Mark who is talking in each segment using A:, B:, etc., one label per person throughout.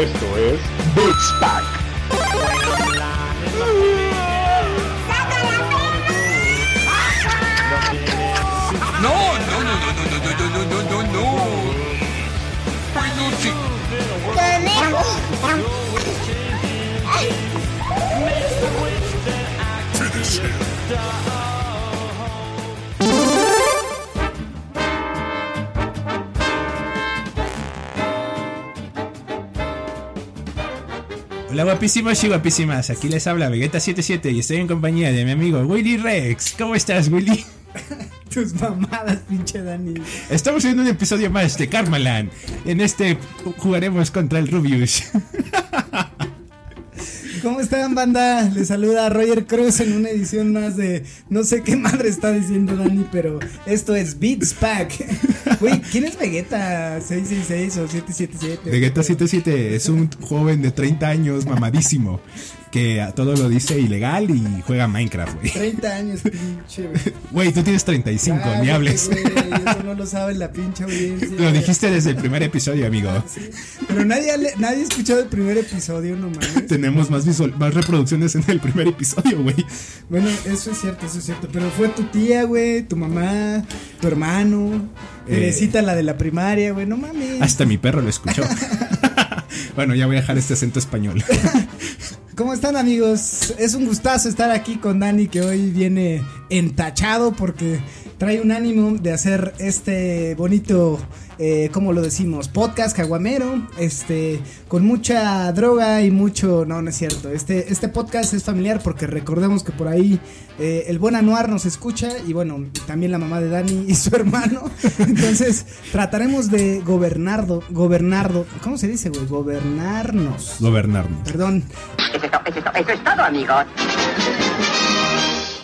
A: Esto es Beats Pack.
B: No, no, no, no, no, no, no, no, no, no, no, no. Peluche. Finish him.
C: Hola guapísimos y guapísimas, aquí les habla Vegeta77 y estoy en compañía de mi amigo Willy Rex. ¿Cómo estás, Willy?
D: Tus mamadas, pinche Dani.
C: Estamos en un episodio más de Karmaland. En este jugaremos contra el Rubius.
D: ¿Cómo están, banda? Les saluda Roger Cruz en una edición más de. No sé qué madre está diciendo Dani, pero esto es Beats Pack. Güey, ¿quién es Vegeta 666 o 777?
C: Vegeta77 es un joven de 30 años mamadísimo que a todo lo dice ilegal y juega Minecraft, güey.
D: 30 años, pinche.
C: Güey, tú tienes 35, ni hables.
D: güey, eso no lo sabe la pinche audiencia.
C: Lo dijiste desde el primer episodio, amigo.
D: Sí, Pero nadie, nadie ha escuchado el primer episodio, no mames.
C: Tenemos más, visual, más reproducciones en el primer episodio, güey.
D: Bueno, eso es cierto, eso es cierto. Pero fue tu tía, güey, tu mamá, tu hermano,
C: Eh.
D: Teresita, la de la primaria, güey, no mames.
C: Hasta mi perro lo escuchó. bueno, ya voy a dejar este acento español.
D: ¿Cómo están amigos? Es un gustazo estar aquí con Dani que hoy viene entachado porque trae un ánimo de hacer este bonito, eh, ¿cómo lo decimos? Podcast caguamero, este, con mucha droga y mucho, no, no es cierto. Este, este podcast es familiar porque recordemos que por ahí eh, el buen Anuar nos escucha y bueno, también la mamá de Dani y su hermano. Entonces trataremos de gobernardo, gobernardo, ¿cómo se dice, güey? Gobernarnos.
C: Gobernarnos.
D: Perdón,
E: Eso es, to- eso es to- eso es todo, amigos.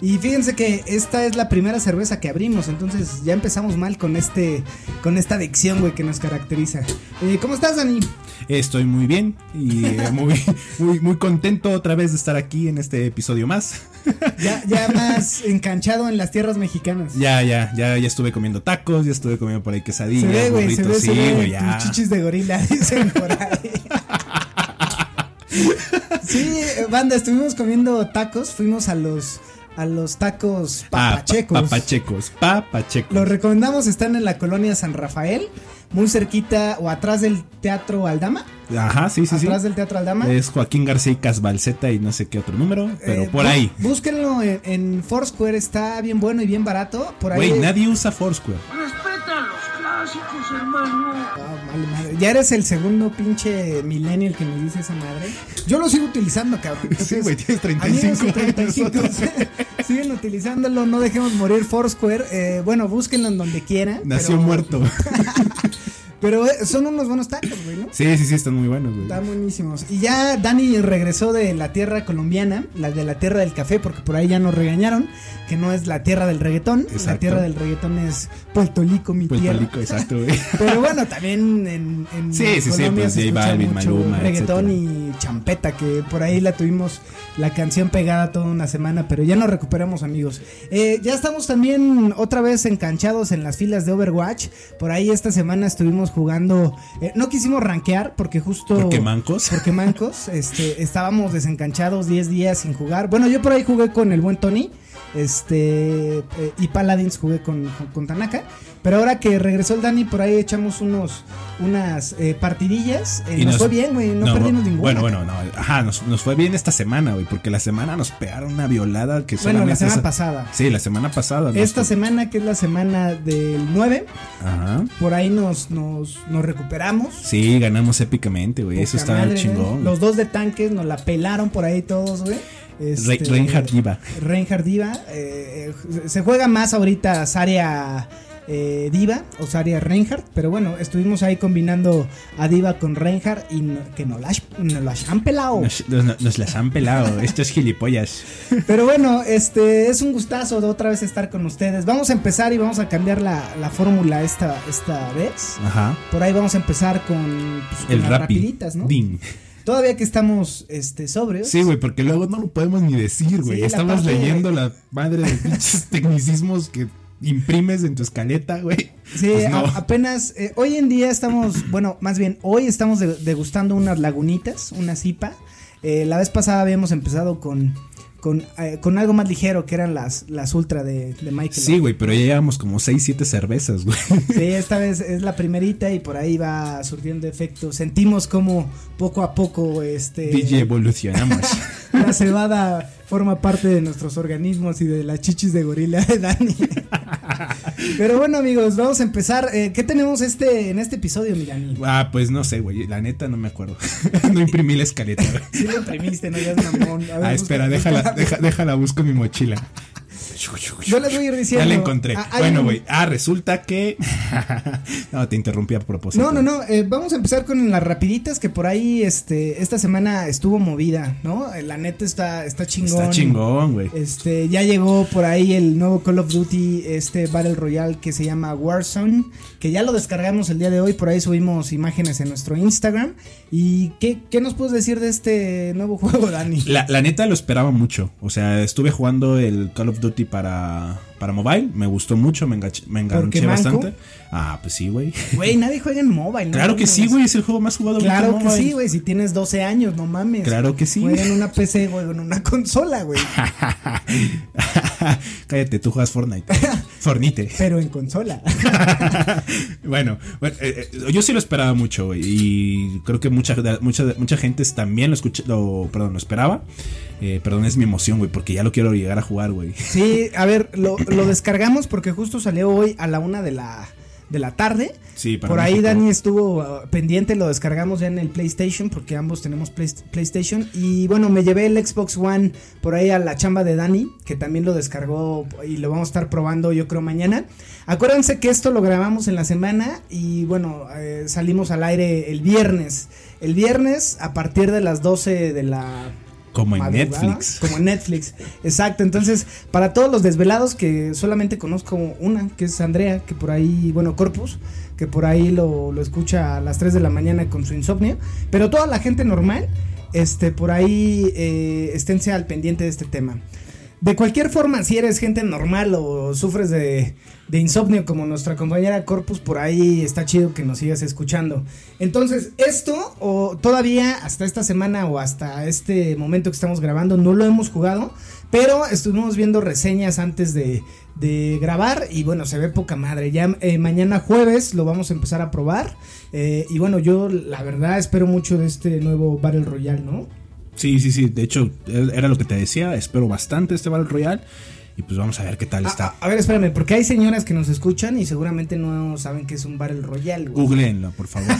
D: Y fíjense que esta es la primera cerveza que abrimos, entonces ya empezamos mal con este, con esta adicción, güey, que nos caracteriza. Eh, ¿Cómo estás, Dani?
C: Estoy muy bien y eh, muy, muy, muy contento otra vez de estar aquí en este episodio más.
D: Ya, ya más enganchado en las tierras mexicanas.
C: Ya, ya, ya, ya estuve comiendo tacos, ya estuve comiendo por ahí quesadillas,
D: se ve, güey, se ve, se
C: sí,
D: ve
C: güey, ya.
D: chichis de gorila, dicen por ahí. Sí, banda, estuvimos comiendo tacos, fuimos a los, a los tacos
C: Ah, pa-
D: papachecos.
C: papachecos, papachecos.
D: Los recomendamos, están en la colonia San Rafael, muy cerquita o atrás del Teatro Aldama.
C: Ajá, sí, sí, sí.
D: atrás del Teatro Aldama.
C: Es Joaquín García y Casbalceta y no sé qué otro número, pero
D: Eh,
C: por
D: bú-
C: ahí.
D: Búsquenlo en, en Foursquare, está bien bueno y bien barato. Por ahí.
C: Güey, nadie usa Foursquare.
D: Ah, vale madre. Ya eres el segundo pinche millennial que me dice esa madre. Yo lo sigo utilizando, cabrón.
C: Sí, güey, tienes
D: amigos
C: 35
D: de 35
C: años.
D: siguen utilizándolo, no dejemos morir Foursquare. Eh, bueno, búsquenlo en donde quieran.
C: Nació
D: pero-
C: muerto.
D: Pero eh, son unos buenos tacos, güey, ¿no?
C: Sí, sí, sí, están muy buenos, güey.
D: Están buenísimos. Y ya Dani regresó de la tierra colombiana, la de la tierra del café, porque por ahí ya nos regañaron que no es la tierra del reggaetón. La tierra del reggaetón es Puerto Rico, mi
C: Puerto
D: tierra.
C: Rico, exacto, güey.
D: Pero bueno, también en, en
C: Sí, sí, sí,
D: Colombia
C: pues,
D: se escucha
C: Balvin,
D: mucho
C: Maluma,
D: reggaetón
C: etcétera.
D: y champeta, que por ahí la tuvimos la canción pegada toda una semana, pero ya nos recuperamos, amigos. Eh, ya estamos también otra vez enganchados en las filas de Overwatch. Por ahí esta semana estuvimos jugando. eh, no quisimos rankear porque justo.
C: Porque mancos.
D: Porque mancos, este, estábamos desencanchados 10 días sin jugar. Bueno, yo por ahí jugué con el buen Tony. Este eh, y Paladins jugué con, con, con Tanaka. Pero ahora que regresó el Dani, por ahí echamos unos unas eh, partidillas. eh,
C: Y
D: nos,
C: nos-
D: fue bien, güey. No,
C: No,
D: perdimos ninguna.
C: Bueno, bueno, no. Ajá, nos, nos fue bien esta semana, güey. Porque la semana nos pegaron una violada que
D: Bueno, la semana pasada.
C: Sí, la semana pasada. nos-
D: Esta semana, que es la semana del 9,
C: Ajá.
D: por ahí nos, nos, nos recuperamos.
C: Sí, ganamos épicamente, güey. Eso está
D: madre,
C: chingón.
D: Los dos de tanques nos la pelaron por ahí todos, güey. Este,
C: Reinhard Diva.
D: Reinhard Diva. eh, eh, se juega más ahorita Saria eh, Diva o Saria Reinhardt. Pero bueno, estuvimos ahí combinando a Diva con Reinhardt y no- que nos las, han pelado.
C: Nos, nos- nos las han pelado. Estos gilipollas.
D: Pero bueno, este es un gustazo de otra vez estar con ustedes. Vamos a empezar y vamos a cambiar la, la fórmula esta, esta vez.
C: Ajá.
D: Por ahí vamos a empezar con, pues,
C: El rapi.
D: rapiditas, ¿no?
C: Ding.
D: Todavía que estamos este, sobrios.
C: Sí, güey, porque luego no lo podemos ni decir, güey.
D: Sí,
C: Estamos leyendo la madre de pinches tecnicismos que imprimes en tu escaleta, güey.
D: Sí,
C: Pues no.
D: a- apenas eh, hoy en día estamos, bueno, más bien hoy estamos de- degustando unas lagunitas, una cipa. Eh, la vez pasada habíamos empezado con con, eh, con algo más ligero que eran las las ultra de, de Michael.
C: Sí, güey, pero ya llevamos como 6, 7 cervezas, güey.
D: Sí, esta vez es la primerita y por ahí va surtiendo efecto. Sentimos como poco a poco este
C: DJ evolucionamos.
D: la cebada forma parte de nuestros organismos y de las chichis de gorila de Dani. Pero bueno, amigos, vamos a empezar. Eh, ¿Qué tenemos este en este episodio, mi Dani?
C: ah, pues no sé, güey. La neta no me acuerdo. no imprimí la escaleta, güey.
D: Sí lo imprimiste, no ya mamón. A ver,
C: Ah, espera,
D: busca-
C: déjala, deja- déjala, busco mi mochila.
D: Yo les voy a ir diciendo.
C: Ya la encontré.
D: Ah,
C: bueno,
D: un-
C: güey. Ah, resulta que. no, te interrumpí a propósito.
D: No, no, no, eh, vamos a empezar con las rapiditas que por ahí este esta semana estuvo movida, ¿no? Eh, La neta está está chingón.
C: Está chingón, güey.
D: Este, ya llegó por ahí el nuevo Call of Duty, este Battle Royale que se llama Warzone, que ya lo descargamos el día de hoy, por ahí subimos imágenes en nuestro Instagram. ¿Y qué, qué nos puedes decir de este nuevo juego, Dani?
C: La, la neta lo esperaba mucho. O sea, estuve jugando el Call of Duty para, para mobile. Me gustó mucho, me enganché, me
D: ¿Porque
C: enganché
D: manco?
C: bastante. Ah, pues sí, güey.
D: Güey, nadie juega en mobile, ¿no?
C: Claro que sí, güey. Es el juego más jugado
D: Claro que
C: mobile.
D: sí, güey, si tienes 12 años, no mames.
C: Claro que sí.
D: Juega en una PC, güey, en una consola, güey.
C: Cállate, tú juegas Fortnite. Fornite.
D: Pero en consola.
C: bueno, bueno, eh, eh, yo sí lo esperaba mucho güey, y creo que mucha, mucha, mucha gente también lo escuché, lo, perdón, lo esperaba. Eh, perdón, es mi emoción, güey, porque ya lo quiero llegar a jugar, güey.
D: Sí, a ver, lo, lo descargamos porque justo salió hoy a la una de la, de la tarde.
C: Sí, para
D: Por ahí. Dani estuvo uh, pendiente, lo descargamos ya en el PlayStation porque ambos tenemos Play- PlayStation. Y bueno, me llevé el Xbox One por ahí a la chamba de Dani, que también lo descargó y lo vamos a estar probando yo creo mañana. Acuérdense que esto lo grabamos en la semana y bueno, eh, salimos al aire el viernes. El viernes a partir de las 12 de la
C: Como en
D: madrugada,
C: Netflix.
D: Como en Netflix, exacto. Entonces, para todos los desvelados que solamente conozco una, que es Andrea, que por ahí, bueno, Corpus, que por ahí lo, lo escucha a las 3 de la mañana con su insomnio. Pero toda la gente normal, este, por ahí eh, esténse al pendiente de este tema. De cualquier forma, si eres gente normal o sufres de, de insomnio como nuestra compañera Corpus, por ahí está chido que nos sigas escuchando. Entonces, esto, o todavía hasta esta semana o hasta este momento que estamos grabando, no lo hemos jugado, pero estuvimos viendo reseñas antes de, de grabar y bueno, se ve poca madre. Ya eh, mañana jueves lo vamos a empezar a probar. eh, y bueno, yo la verdad espero mucho de este nuevo Battle Royale, ¿no?
C: Sí, sí, sí. De hecho, era lo que te decía. Espero bastante este Battle Royale. Y pues vamos a ver qué tal
D: A,
C: está.
D: a- a ver, espérame, porque hay señoras que nos escuchan y seguramente no saben que es un Battle Royale, güey.
C: Googleenlo, por favor.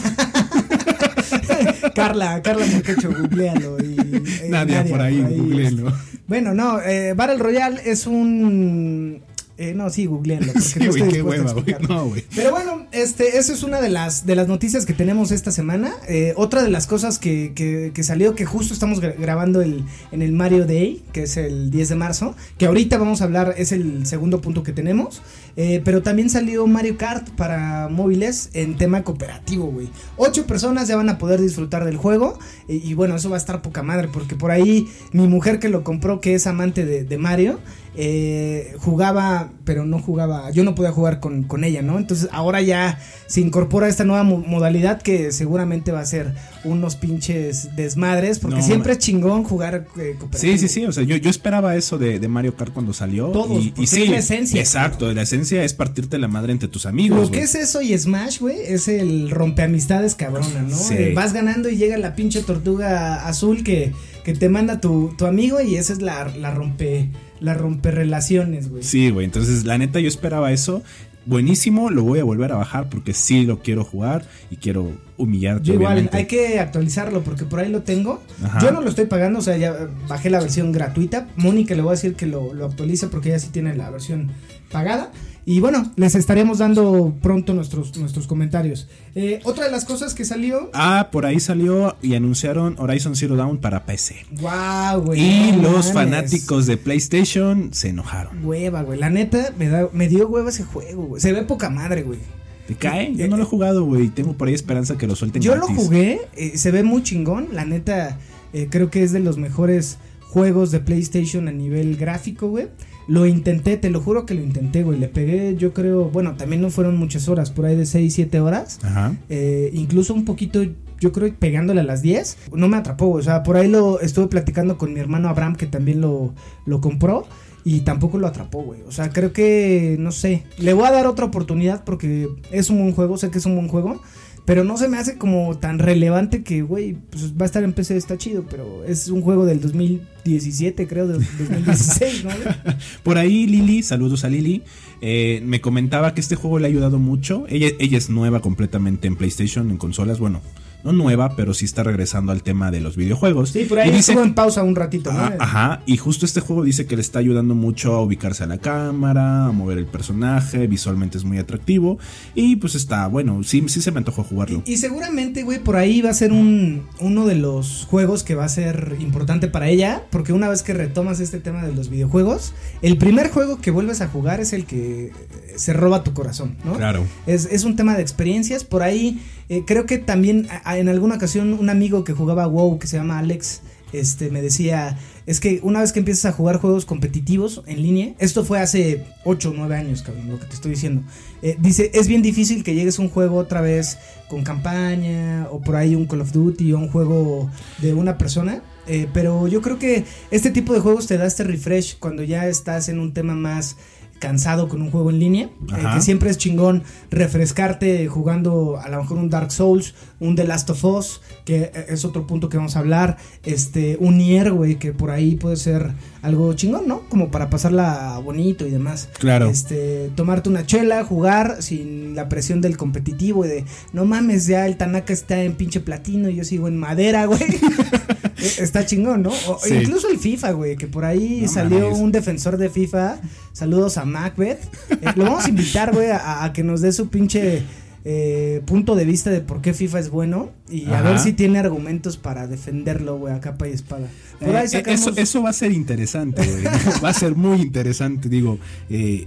D: Carla, Carla Montecho, googlealo. Y, eh,
C: Nadia, por ahí, googleenlo.
D: Bueno, no, eh, Battle Royale es un... eh, no, sí, porque
C: Sí,
D: no
C: qué hueva. No.
D: Pero bueno, este, eso es una de las, de las noticias que tenemos esta semana. Eh, otra de las cosas que, que, que salió, que justo estamos gra- grabando el, en el Mario Day, que es el 10 de marzo, que ahorita vamos a hablar, es el segundo punto que tenemos. Eh, pero también salió Mario Kart para móviles en tema cooperativo, güey. Ocho personas ya van a poder disfrutar del juego. Y, y bueno, eso va a estar poca madre, porque por ahí mi mujer que lo compró, que es amante de, de Mario, eh, jugaba, pero no jugaba, yo no podía jugar con, con ella, ¿no? Entonces ahora ya se incorpora esta nueva mo- modalidad que seguramente va a ser unos pinches desmadres, porque
C: No,
D: siempre es chingón jugar eh.
C: Sí, sí, sí. O sea, yo, yo esperaba eso de, de Mario Kart cuando salió.
D: Todos,
C: y,
D: porque
C: y sí,
D: es la esencia.
C: Exacto, la esencia es partirte la madre entre tus amigos.
D: Lo que es eso y Smash, güey, es el rompeamistades cabrona, ¿no?
C: Sí.
D: Eh, vas ganando y llega la pinche tortuga azul que, que te manda tu, tu amigo y esa es la, la rompe la rompe relaciones, güey.
C: Sí, güey. Entonces, la neta, yo esperaba eso. Buenísimo, lo voy a volver a bajar porque sí lo quiero jugar y quiero humillarte,
D: Yo igual,
C: obviamente.
D: hay que actualizarlo porque por ahí lo tengo.
C: Ajá.
D: Yo no lo estoy pagando, o sea, ya bajé la versión gratuita. Mónica le voy a decir que lo, lo actualice porque ella sí tiene la versión pagada. Y bueno, les estaremos dando pronto nuestros, nuestros comentarios. Eh, otra de las cosas que salió.
C: Ah, por ahí salió y anunciaron Horizon Zero Dawn para PC.
D: ¡Wow, güey!
C: y
D: no
C: los fanáticos de PlayStation se enojaron.
D: Hueva, güey. La neta, me, da, me dio hueva ese juego, güey. Se ve poca madre, güey.
C: ¿Te cae? Yo no lo he jugado, güey. Tengo por ahí esperanza que lo suelten
D: Yo lo
C: gratis.
D: jugué, eh, se ve muy chingón. La neta, eh, creo que es de los mejores juegos de PlayStation a nivel gráfico, güey. Lo intenté, te lo juro que lo intenté, güey. Le pegué, yo creo, bueno, también no fueron muchas horas, por ahí de 6, 7 horas.
C: Ajá.
D: Eh, incluso un poquito, yo creo, pegándole a las 10. No me atrapó. O sea, por ahí lo estuve platicando con mi hermano Abraham, que también lo, lo compró. Y tampoco lo atrapó, güey. O sea, creo que, no sé. Le voy a dar otra oportunidad porque es un buen juego, sé que es un buen juego. Pero no se me hace como tan relevante que, güey, pues va a estar en PC, está chido. Pero es un juego del 2017, creo, del 2016, ¿no?
C: Por ahí Lili, saludos a Lili, eh, me comentaba que este juego le ha ayudado mucho. Ella, ella es nueva completamente en PlayStation, en consolas, bueno, no nueva, pero sí está regresando al tema de los videojuegos.
D: Sí, por ahí
C: Y dice
D: estuvo en pausa un ratito, ¿no?
C: Ajá, y justo este juego dice que le está ayudando mucho a ubicarse a la cámara, a mover el personaje, visualmente es muy atractivo y pues está, bueno, sí, sí se me antojó jugarlo.
D: Y seguramente, güey, por ahí va a ser un, uno de los juegos que va a ser importante para ella, porque una vez que retomas este tema de los videojuegos, el primer juego que vuelves a jugar es el que eh, se roba tu corazón, ¿no?
C: Claro.
D: Es, es un tema de experiencias, por ahí eh, creo que también en alguna ocasión un amigo que jugaba WoW, que se llama Alex, este, me decía, es que una vez que empiezas a jugar juegos competitivos en línea, esto fue hace 8 o 9 años, cabrón, lo que te estoy diciendo, eh, dice, es bien difícil que llegues a un juego otra vez con campaña o por ahí un Call of Duty o un juego de una persona. eh, pero yo creo que este tipo de juegos te da este refresh cuando ya estás en un tema más cansado con un juego en línea, eh, que siempre es chingón refrescarte jugando a lo mejor un Dark Souls, un The Last of Us, que eh, es otro punto que vamos a hablar, este, un Nier, güey, que por ahí puede ser algo chingón, ¿no? Como para pasarla bonito y demás.
C: Claro.
D: Este, tomarte una chela, jugar sin la presión del competitivo y de, no mames, ya el Tanaka está en pinche platino y yo sigo en madera, güey. Está chingón, ¿no? O-
C: Sí.
D: Incluso el FIFA, güey, que por ahí
C: No
D: salió
C: mames.
D: un defensor de FIFA. Saludos a Macbeth. Eh, lo vamos a invitar, güey, a, a que nos dé su pinche eh, punto de vista de por qué FIFA es bueno. Y a ver si tiene argumentos para defenderlo, güey, a capa y espada. Por
C: Eh,
D: ahí sacamos...
C: eso, eso va a ser interesante, güey. va a ser muy interesante, digo, eh,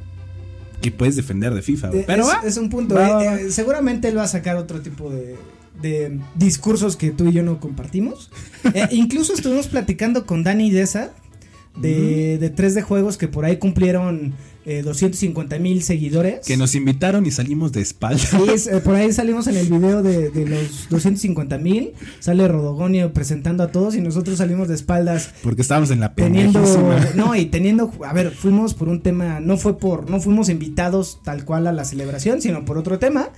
C: que puedes defender de FIFA, güey. Pero
D: es,
C: va,
D: es un punto.
C: va,
D: eh,
C: va, va.
D: seguramente él va a sacar otro tipo de, de discursos que tú y yo no compartimos. Eh, incluso estuvimos platicando con Dani Deza de, de 3D juegos que por ahí cumplieron eh, 250 mil seguidores.
C: que nos invitaron y salimos de espalda.
D: Sí, es, eh, por ahí salimos en el video de, de los 250 mil. Sale Rodogonio presentando a todos y nosotros salimos de espaldas
C: Porque estábamos en la
D: teniendo no y teniendo a ver fuimos por un tema no fue por no fuimos invitados tal cual a la celebración sino por otro tema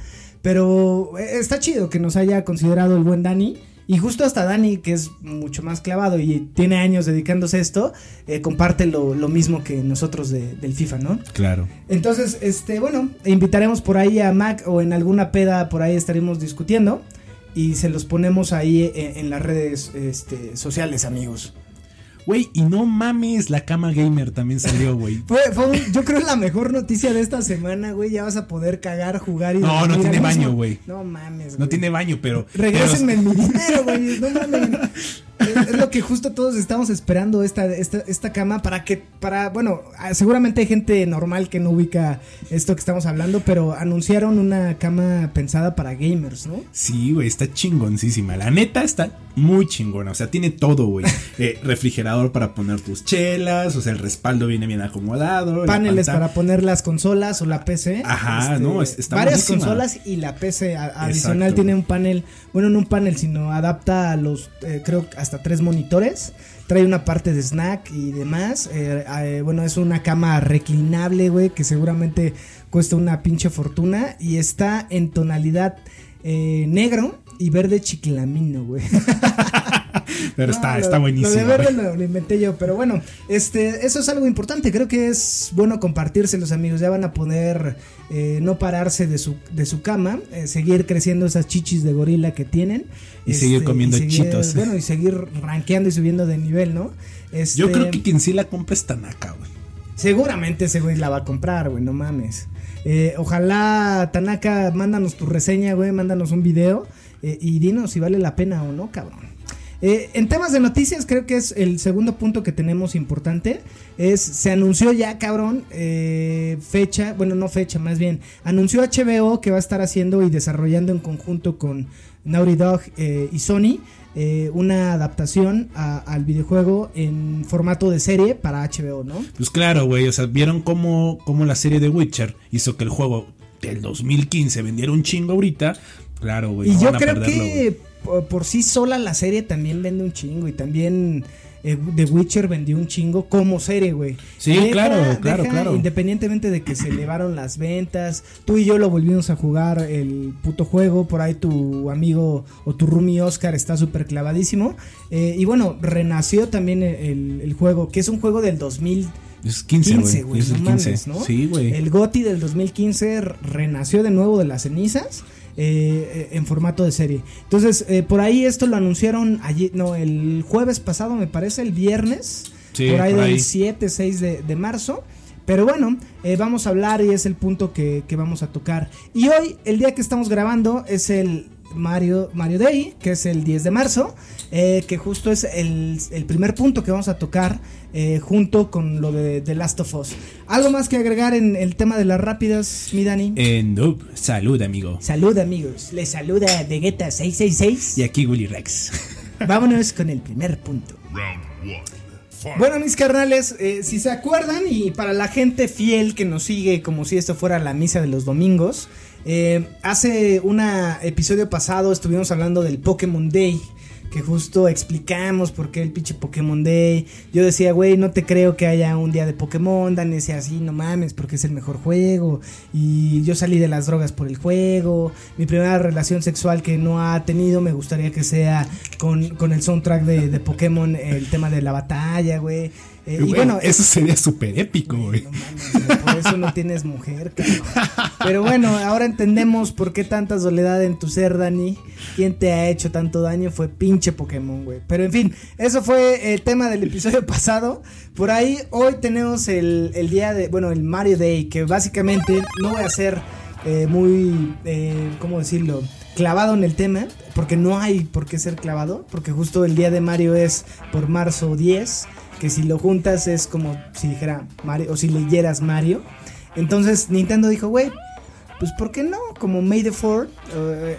D: pero eh, está chido que nos haya considerado el buen Dani. Y justo hasta Dani que es mucho más clavado y tiene años dedicándose a esto eh, comparte lo, lo mismo que nosotros de- del FIFA no
C: Claro.
D: entonces este bueno invitaremos por ahí a Mac o en alguna peda por ahí estaremos discutiendo y se los ponemos ahí en, en las redes este, sociales amigos
C: Güey, y no mames, la cama gamer también salió, güey.
D: Fue, fue un- yo creo la mejor noticia de esta semana, güey. Ya vas a poder cagar, jugar y.
C: No, no tiene baño, güey.
D: No mames,
C: No
D: güey.
C: tiene baño, pero.
D: Regrésenme mi dinero, güey. No mames. Es, lo que justo todos estamos esperando esta, esta, esta cama para que, para, bueno, ah, seguramente hay gente normal que no ubica esto que estamos hablando, pero anunciaron una cama pensada para gamers, ¿no?
C: Sí, güey, está chingoncísima. La neta está muy chingona. O sea, tiene todo, güey. Eh, refrigerador para poner tus chelas. O sea, el respaldo viene bien acomodado.
D: Paneles para poner las consolas o la PC. Este,
C: Ajá, no, es- está
D: Varias
C: buenísima.
D: consolas y la PC a- adicional
C: Exacto.
D: tiene un panel, bueno, no un panel, sino adapta a los, eh, creo, que hasta tres monitores. Trae una parte de snack y demás. eh, eh, bueno, es una cama reclinable, güey, que seguramente cuesta una pinche fortuna. Y está en tonalidad eh, negro y verde chiclamino, güey.
C: Pero
D: No,
C: está,
D: lo-
C: está buenísimo.
D: Lo de verde
C: güey.
D: lo, lo inventé yo, pero bueno, este, eso es algo importante. Creo que es bueno compartirse los amigos. Ya van a poder eh, no pararse de su, de su cama, eh, seguir creciendo esas chichis de gorila que tienen. este,
C: Y seguir comiendo
D: seguir-
C: chitos.
D: Bueno, y seguir rankeando y subiendo de nivel, ¿no? Este,
C: Yo creo que quien sí la compra es Tanaka, güey.
D: Seguramente ese güey la va a comprar, güey, no mames. Eh, ojalá, Tanaka, mándanos tu reseña, güey, mándanos un video eh, y dinos si vale la pena o no, cabrón. Eh, en temas de noticias, creo que es el segundo punto que tenemos importante. Es, se anunció ya, cabrón, eh, fecha, bueno, no fecha, más bien, anunció HBO que va a estar haciendo y desarrollando en conjunto con Naughty Dog eh, y Sony eh, una adaptación a- al videojuego en formato de serie para HBO, ¿no?
C: Pues claro, güey, o sea, vieron cómo, cómo la serie de Witcher hizo que el juego del 2015 vendiera un chingo ahorita. Claro, güey.
D: Y
C: no
D: yo creo
C: perderlo,
D: que. Por, por sí sola la serie también vende un chingo y también eh, The Witcher vendió un chingo como serie, güey.
C: Sí, claro, claro, claro.
D: Independientemente de que se elevaron las ventas, tú y yo lo volvimos a jugar el puto juego, por ahí tu amigo o tu roomie Oscar está súper clavadísimo. eh, y bueno, renació también el, el juego, que es un juego del 2000.
C: Es 15,
D: 15,
C: güey. Es el
D: no
C: 15.
D: mames, ¿no?
C: Sí, güey.
D: El GOTI del 2015 r- renació de nuevo de las cenizas eh, en formato de serie. Entonces, eh, por ahí esto lo anunciaron ayer, no, el jueves pasado, me parece, el viernes.
C: Sí,
D: por ahí
C: por
D: del
C: ahí.
D: 7, 6 de, de marzo. Pero bueno, eh, vamos a hablar y es el punto que, que vamos a tocar. Y hoy, el día que estamos grabando, es el Mario, Mario Day, que es el 10 de marzo, eh, que justo es el, el primer punto que vamos a tocar eh, junto con lo de The Last of Us. ¿Algo más que agregar en el tema de las rápidas, mi Dani?
C: Eh, no, salud, amigo.
D: Salud amigos, les saluda Vegeta 666.
C: Y aquí Willy Rex.
D: Vámonos con el primer punto. Bueno, mis carnales, eh, si se acuerdan, y para la gente fiel que nos sigue como si esto fuera la misa de los domingos, eh, hace un episodio pasado estuvimos hablando del Pokémon Day. Que justo explicamos por qué el pinche Pokémon Day. Yo decía, güey, no te creo que haya un día de Pokémon. Dan decía así, no mames, porque es el mejor juego. Y yo salí de las drogas por el juego. Mi primera relación sexual que no ha tenido, me gustaría que sea con, con el soundtrack de, de Pokémon, el tema de la batalla, güey. Eh, y bueno,
C: eso sería súper épico, güey.
D: no mames, güey, por eso no tienes mujer, cabrón. Pero bueno, ahora entendemos por qué tanta soledad en tu ser, Dani. ¿Quién te ha hecho tanto daño? Fue pinche Pokémon, güey. Pero en fin, eso fue el tema del episodio pasado. Por ahí, hoy tenemos el, el día de, bueno, el Mario Day, que básicamente no voy a ser eh, muy, eh, ¿cómo decirlo? Clavado en el tema, porque no hay por qué ser clavado, porque justo el día de Mario es por marzo 10 que si lo juntas es como si dijera Mario o si leyeras Mario. Entonces Nintendo dijo, güey, pues ¿por qué no? Como May the 4,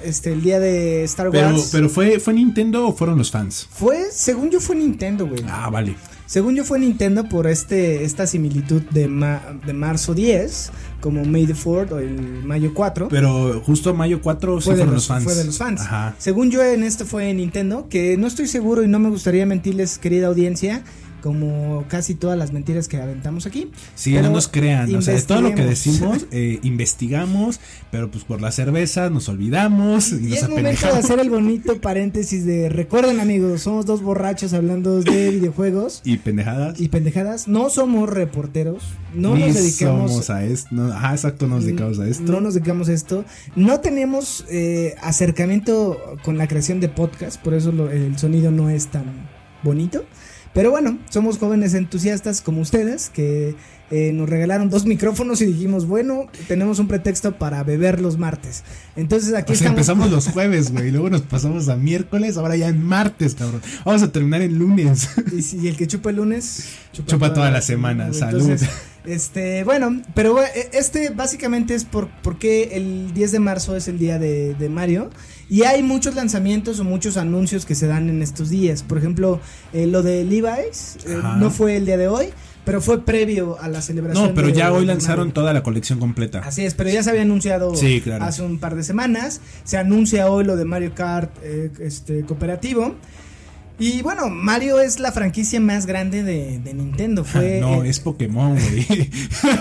D: este, el día de Star
C: Pero,
D: Wars.
C: pero fue, ¿fue Nintendo o fueron los fans?
D: Fue, según yo fue Nintendo, güey.
C: Ah, vale.
D: Según yo fue Nintendo por este esta similitud de, ma- de marzo 10, como May the 4 o el mayo 4.
C: Pero justo mayo 4 sí
D: fue, de
C: fueron
D: los,
C: los fans.
D: fue de los fans.
C: Ajá.
D: Según yo en este fue Nintendo, que no estoy seguro y no me gustaría mentirles, querida audiencia, como casi todas las mentiras que aventamos aquí.
C: Sí,
D: Pero
C: no nos crean. O sea, de todo lo que decimos, eh, investigamos, pero pues por la cerveza nos olvidamos y,
D: Y
C: nos
D: es momento de hacer el bonito paréntesis de recuerden amigos, somos dos borrachos hablando de videojuegos
C: Y pendejadas.
D: y pendejadas. No somos reporteros, no
C: Ni
D: nos dedicamos
C: somos a esto. no, ajá, exacto, nos dedicamos a esto.
D: No nos dedicamos a esto. No tenemos eh, acercamiento con la creación de podcast, por eso lo- el sonido no es tan bonito. Pero bueno, somos jóvenes entusiastas como ustedes que eh, nos regalaron dos micrófonos y dijimos, bueno, tenemos un pretexto para beber los martes. Entonces aquí
C: O sea,
D: estamos.
C: empezamos los jueves, güey. Luego nos pasamos a miércoles, ahora ya en martes, cabrón. Vamos a terminar el lunes.
D: Y si el que chupa el lunes,
C: Chupa toda la semana,
D: güey.
C: salud.
D: Este, bueno, pero güey, e- este básicamente es por porque el 10 de marzo es el día de, de Mario. Y hay muchos lanzamientos o muchos anuncios que se dan en estos días. Por ejemplo, eh, lo de Levi's eh, no fue el día de hoy, pero fue previo a la celebración.
C: No, pero
D: de-
C: ya hoy lanzaron
D: Mario.
C: toda la colección completa.
D: Así es, pero ya se había anunciado
C: Sí, claro.
D: hace un par de semanas. Se anuncia hoy lo de Mario Kart eh, este, cooperativo. Y bueno, Mario es la franquicia más grande de, de Nintendo. Fue,
C: no,
D: eh,
C: es Pokémon, güey.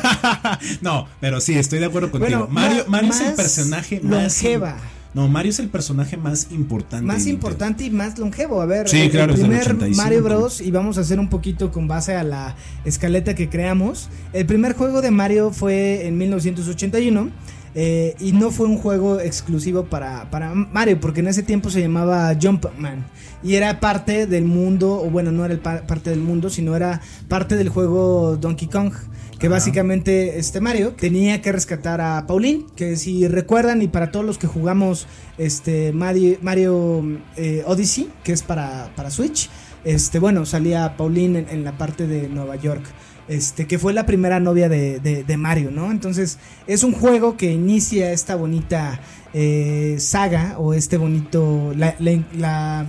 C: no, pero sí, estoy de acuerdo contigo.
D: Bueno,
C: Mario,
D: ma-
C: Mario es el personaje más.
D: longeva.
C: No, Mario es el personaje más importante.
D: más importante y más longevo. A ver,
C: Sí,
D: el-
C: claro,
D: primer
C: 85.
D: Mario Bros. Y vamos a hacer un poquito con base a la escaleta que creamos. El primer juego de Mario fue en 1981. eh, y no fue un juego exclusivo para, para Mario, porque en ese tiempo se llamaba Jumpman. Y era parte del mundo, o bueno, no era el pa- parte del mundo, sino era parte del juego Donkey Kong. que básicamente este Mario tenía que rescatar a Pauline, que si recuerdan y para todos los que jugamos este Mario, Mario eh, Odyssey, que es para, para Switch, este bueno, salía Pauline en, en la parte de Nueva York. Este, que fue la primera novia de, de- de Mario, ¿no? Entonces, es un juego que inicia esta bonita eh, saga o este bonito. La, la- la-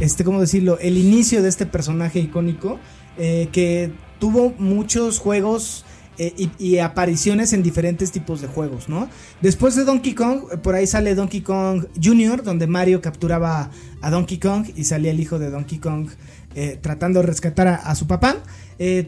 D: este, ¿cómo decirlo? El inicio de este personaje icónico eh, que tuvo muchos juegos. eh, y, apariciones en diferentes tipos de juegos, ¿no? Después de Donkey Kong, eh, por ahí sale Donkey Kong Jr., donde Mario capturaba a Donkey Kong y salía el hijo de Donkey Kong tratando de rescatar a, su papá.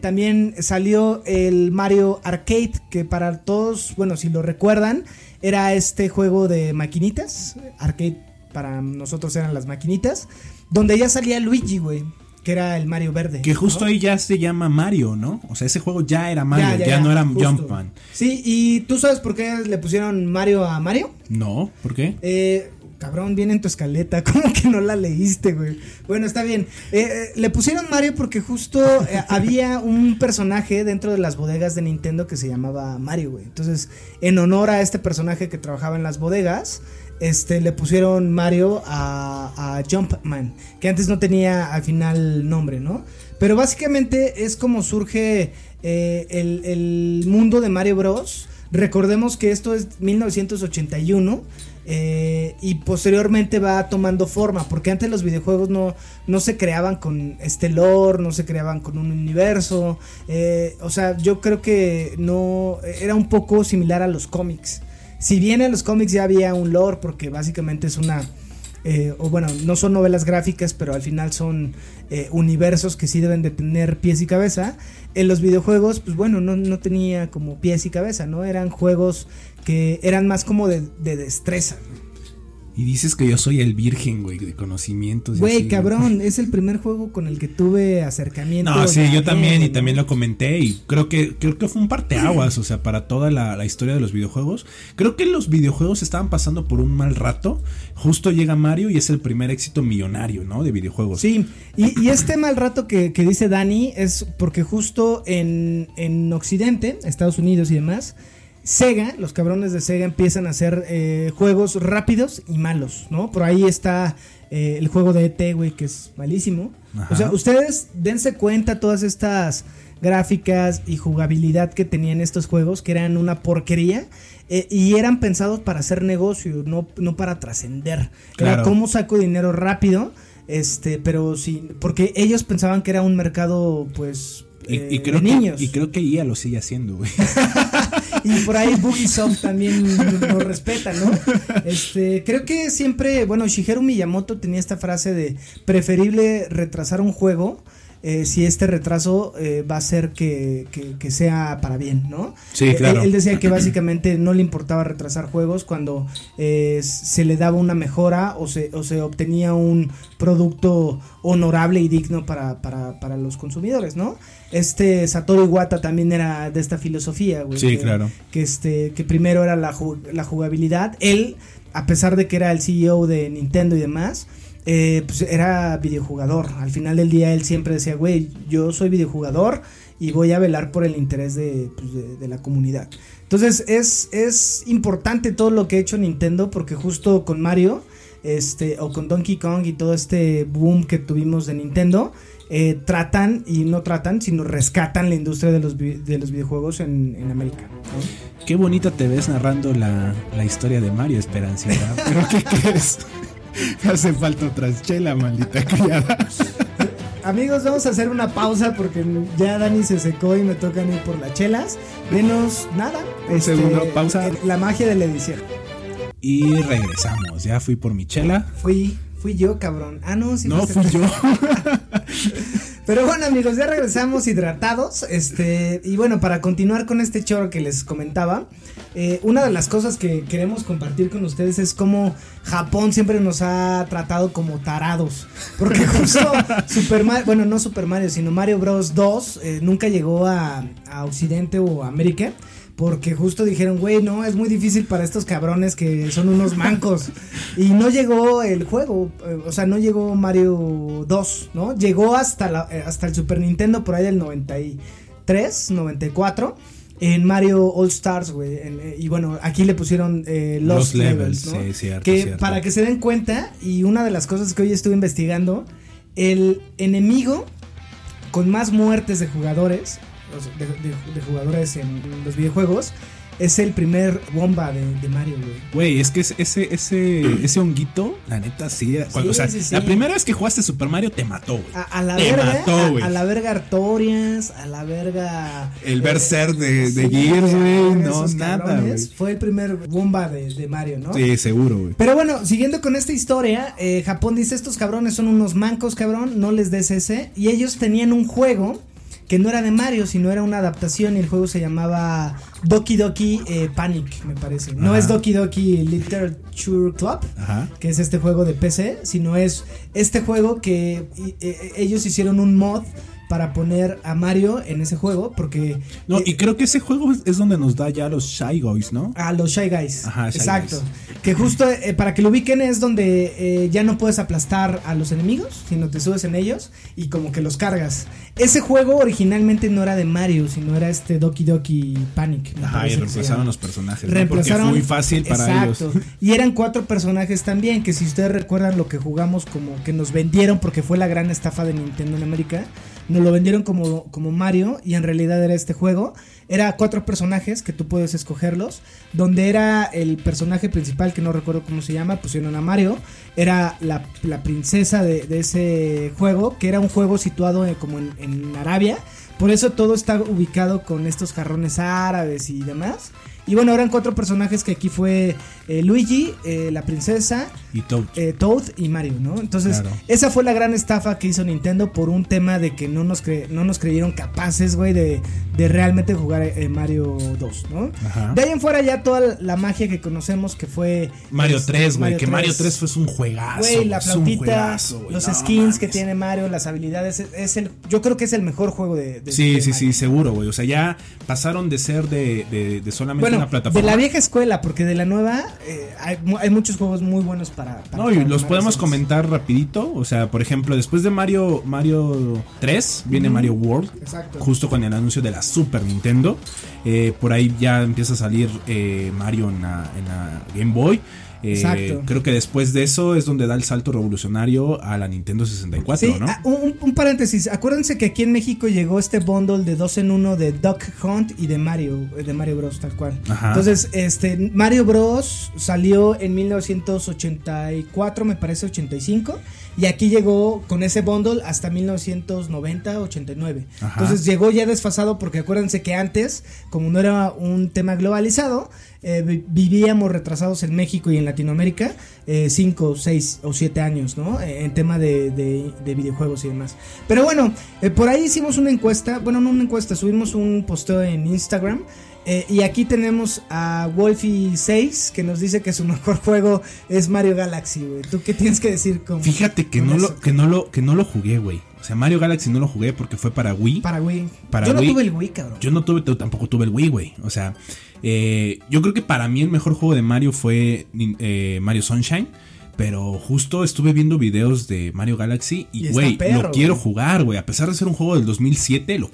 D: También salió el Mario Arcade, que para todos, bueno, si lo recuerdan, era este juego de maquinitas. Arcade para nosotros eran las maquinitas. Donde ya salía Luigi, güey. Que era el Mario verde.
C: Que justo
D: ¿no?
C: ahí ya se llama Mario, ¿no? O sea, ese juego ya era Mario, ya, no era
D: justo.
C: Jumpman.
D: Sí, y ¿tú sabes por qué le pusieron Mario a Mario?
C: No, ¿por qué?
D: Eh, cabrón, viene en tu escaleta. ¿Cómo que no la leíste, güey? Bueno, está bien. Eh, eh, le pusieron Mario porque justo eh, había un personaje dentro de las bodegas de Nintendo que se llamaba Mario, güey. Entonces, en honor a este personaje que trabajaba en las bodegas, este, le pusieron Mario a, Jumpman, que antes no tenía al final nombre, ¿no? Pero básicamente es como surge eh, el, mundo de Mario Bros. Recordemos que esto es 1981 eh, y posteriormente va tomando forma, porque antes los videojuegos no, no se creaban con este lore, no se creaban con un universo, eh, o sea, yo creo que no, era un poco similar a los cómics. Si bien en los cómics ya había un lore, porque básicamente es una... eh, o bueno, no son novelas gráficas, pero al final son eh, universos que sí deben de tener pies y cabeza. En los videojuegos, pues bueno, no, no tenía como pies y cabeza, ¿no? Eran juegos que eran más como de, de destreza.
C: Y dices que yo soy el virgen, güey, de conocimientos.
D: Güey,
C: así,
D: cabrón, es el primer juego con el que tuve acercamiento.
C: No, sí, yo también, y también lo comenté, y creo que, creo que fue un parteaguas, o sea, para toda la, la historia de los videojuegos. Creo que los videojuegos estaban pasando por un mal rato. Justo llega Mario y es el primer éxito millonario, ¿no? De videojuegos.
D: Sí, y, y este mal rato que, que dice Dani es porque justo en, en Occidente, Estados Unidos y demás, Sega, los cabrones de Sega empiezan a hacer eh, juegos rápidos y malos, ¿no? Por ahí está eh, el juego de ET, güey, que es malísimo.
C: Ajá.
D: O sea, ustedes dense cuenta todas estas gráficas y jugabilidad que tenían estos juegos, que eran una porquería. eh, y eran pensados para hacer negocio, no, no para trascender. Era
C: Claro.
D: cómo saco dinero rápido. Este, pero sí, porque ellos pensaban que era un mercado, pues,
C: Y,
D: eh,
C: y creo
D: de
C: que,
D: niños.
C: y creo que IA lo sigue haciendo, güey.
D: Y por ahí Bugisoft también lo respeta, ¿no? Este, creo que siempre, bueno, Shigeru Miyamoto tenía esta frase de preferible retrasar un juego eh, si este retraso eh, va a ser que, que- que sea para bien, ¿no?
C: Sí,
D: Eh,
C: claro.
D: Él, él decía que básicamente no le importaba retrasar juegos cuando eh, se le daba una mejora o se, o se obtenía un producto honorable y digno para, para, para los consumidores, ¿no? Este Satoru Iwata también era de esta filosofía, güey.
C: Sí,
D: que-
C: claro.
D: que este que primero era la, la jugabilidad él a pesar de que era el CEO de Nintendo y demás eh, pues era videojugador al final del día él siempre decía güey yo soy videojugador y voy a velar por el interés de, pues, de- de la comunidad entonces es es importante todo lo que ha hecho Nintendo porque justo con Mario este o con Donkey Kong y todo este boom que tuvimos de Nintendo eh, tratan y no tratan sino rescatan la industria de los, de los videojuegos en, en América ¿no?
C: Qué bonita te ves narrando la, la historia de Mario, Esperancita. ¿Pero qué crees? Hace falta otra chela, maldita criada.
D: Amigos, vamos a hacer una pausa porque ya Dani se secó y me tocan ir por las chelas. Denos nada. este,
C: Un segundo, pausa.
D: el- La magia de la edición.
C: Y regresamos. Ya fui por mi chela.
D: Fui, fui yo, cabrón. Ah, no, sí.
C: No, fui yo.
D: Pero bueno, amigos, ya regresamos hidratados. Este, y bueno, para continuar con este choro que les comentaba, eh, una de las cosas que queremos compartir con ustedes es cómo Japón siempre nos ha tratado como tarados. Porque justo Super Mario, bueno, no Super Mario, sino Mario Bros. 2 eh, nunca llegó a, a Occidente o a América. Porque justo dijeron, güey, no, es muy difícil para estos cabrones que son unos mancos. Y no llegó el juego, eh, o sea, no llegó Mario 2, ¿no? Llegó hasta, la, eh, hasta el Super Nintendo por ahí del 93, 94. en Mario All Stars, güey. eh, Y bueno, aquí le pusieron eh, Lost,
C: Lost
D: Levels,
C: Levels,
D: ¿no?
C: sí, cierto,
D: que
C: cierto.
D: para que se den cuenta, y una de las cosas que hoy estuve investigando, el enemigo con más muertes de jugadores, de, de- de jugadores en los videojuegos, es el primer bomba de, de Mario, güey.
C: Güey, es que ese, ese, ese, honguito, la neta, sí. cuando- o sea,
D: sí, sí.
C: la primera vez que jugaste Super Mario te mató, güey.
D: A, a la
C: Te
D: verga,
C: mató,
D: a- a, la verga Artorias, a la verga
C: El
D: eh,
C: Berserk de, de
D: sí,
C: Gears, güey. No, nada, güey.
D: Fue el primer bomba de, de Mario, ¿no?
C: Sí, seguro, güey.
D: Pero bueno, siguiendo con esta historia, eh, Japón dice, estos cabrones son unos mancos, cabrón, no les des ese. Y ellos tenían un juego que no era de Mario, sino era una adaptación y el juego se llamaba Doki Doki eh, Panic, me parece. No
C: Ajá.
D: es Doki Doki Literature Club,
C: Ajá.
D: que es este juego de PC, sino es este juego que y- eh, ellos hicieron un mod para poner a Mario en ese juego, porque...
C: No,
D: eh,
C: y creo que ese juego es, donde nos da ya los Shy Guys, ¿no?
D: A los Shy Guys.
C: Ajá, Shy
D: Exacto.
C: Guys.
D: Que justo eh, para que lo ubiquen es donde eh, ya no puedes aplastar a los enemigos, sino te subes en ellos y como que los cargas. Ese juego originalmente no era de Mario, sino era este Doki Doki Panic.
C: Ajá, y reemplazaron los personajes. ¿no?
D: Reemplazaron.
C: Porque fue muy fácil para
D: Exacto.
C: ellos.
D: Y eran cuatro personajes también, que si ustedes recuerdan lo que jugamos como que nos vendieron, porque fue la gran estafa de Nintendo en América, nos lo vendieron como, como Mario y en realidad era este juego. Era cuatro personajes que tú puedes escogerlos, donde era el personaje principal, que no recuerdo cómo se llama, pusieron a Mario, era la, la princesa de, ese juego, que era un juego situado eh, como en, en Arabia, por eso todo está ubicado con estos jarrones árabes y demás. Y bueno, eran cuatro personajes que aquí fue eh, Luigi, eh, la princesa,
C: Y Toad.
D: eh, Toad y Mario, ¿no? Entonces,
C: Claro.
D: esa fue la gran estafa que hizo Nintendo por un tema de que no nos, cre- no nos creyeron capaces, güey, de, de realmente jugar Mario 2, ¿no?
C: Ajá.
D: De ahí en fuera ya toda la magia que conocemos que fue...
C: Mario
D: es-
C: 3, güey. Que Mario 3 fue un juegazo.
D: Güey, la flautita,
C: juegazo,
D: los
C: no
D: skins que tiene Mario, las habilidades, es, es el, yo creo que es el mejor juego de... de-
C: Sí,
D: de
C: sí,
D: Mario.
C: sí, seguro, güey. O sea, ya pasaron de ser de, de, de solamente
D: Bueno, de la vieja escuela, porque de la nueva eh, hay, mu- hay muchos juegos muy buenos para... para
C: No, y los podemos comentar rapidito. O sea, por ejemplo, después de Mario Mario 3, viene Mario World.
D: Exacto.
C: Justo con el anuncio de la Super Nintendo. Eh, por ahí ya empieza a salir eh, Mario en la, en la Game Boy. Eh,
D: Exacto.
C: Creo que después de eso es donde da el salto revolucionario a la Nintendo 64,
D: Sí,
C: ¿no?
D: ah, un, un paréntesis. Acuérdense que aquí en México llegó este bundle de dos en uno de Duck Hunt y de Mario, de Mario Bros. tal cual.
C: Ajá.
D: Entonces, este Mario Bros. salió en 1984, me parece 85. Y aquí llegó con ese bundle hasta 1990, 89.
C: Ajá.
D: Entonces llegó ya desfasado porque acuérdense que antes, como no era un tema globalizado, eh, vi- vivíamos retrasados en México y en Latinoamérica 5, 6 o 7 años, ¿no? Eh, en tema de, de- de videojuegos y demás. Pero bueno, eh, por ahí hicimos una encuesta, bueno, no una encuesta, subimos un posteo en Instagram. Eh, y aquí tenemos a Wolfie6 que nos dice que su mejor juego es Mario Galaxy, güey. ¿Tú qué tienes que decir con
C: Fíjate que
D: con
C: no,
D: eso?
C: lo, que, no lo, que no lo jugué, güey. O sea, Mario Galaxy no lo jugué porque fue para Wii.
D: Para Wii.
C: Para
D: Yo no
C: Wii.
D: tuve el Wii, cabrón.
C: Yo no tuve, tampoco tuve el Wii, güey. O sea, eh, yo creo que para mí el mejor juego de Mario fue eh, Mario Sunshine. Pero justo estuve viendo videos de Mario Galaxy
D: Y
C: güey, lo quiero jugar, güey. A pesar de ser un juego del 2007, lo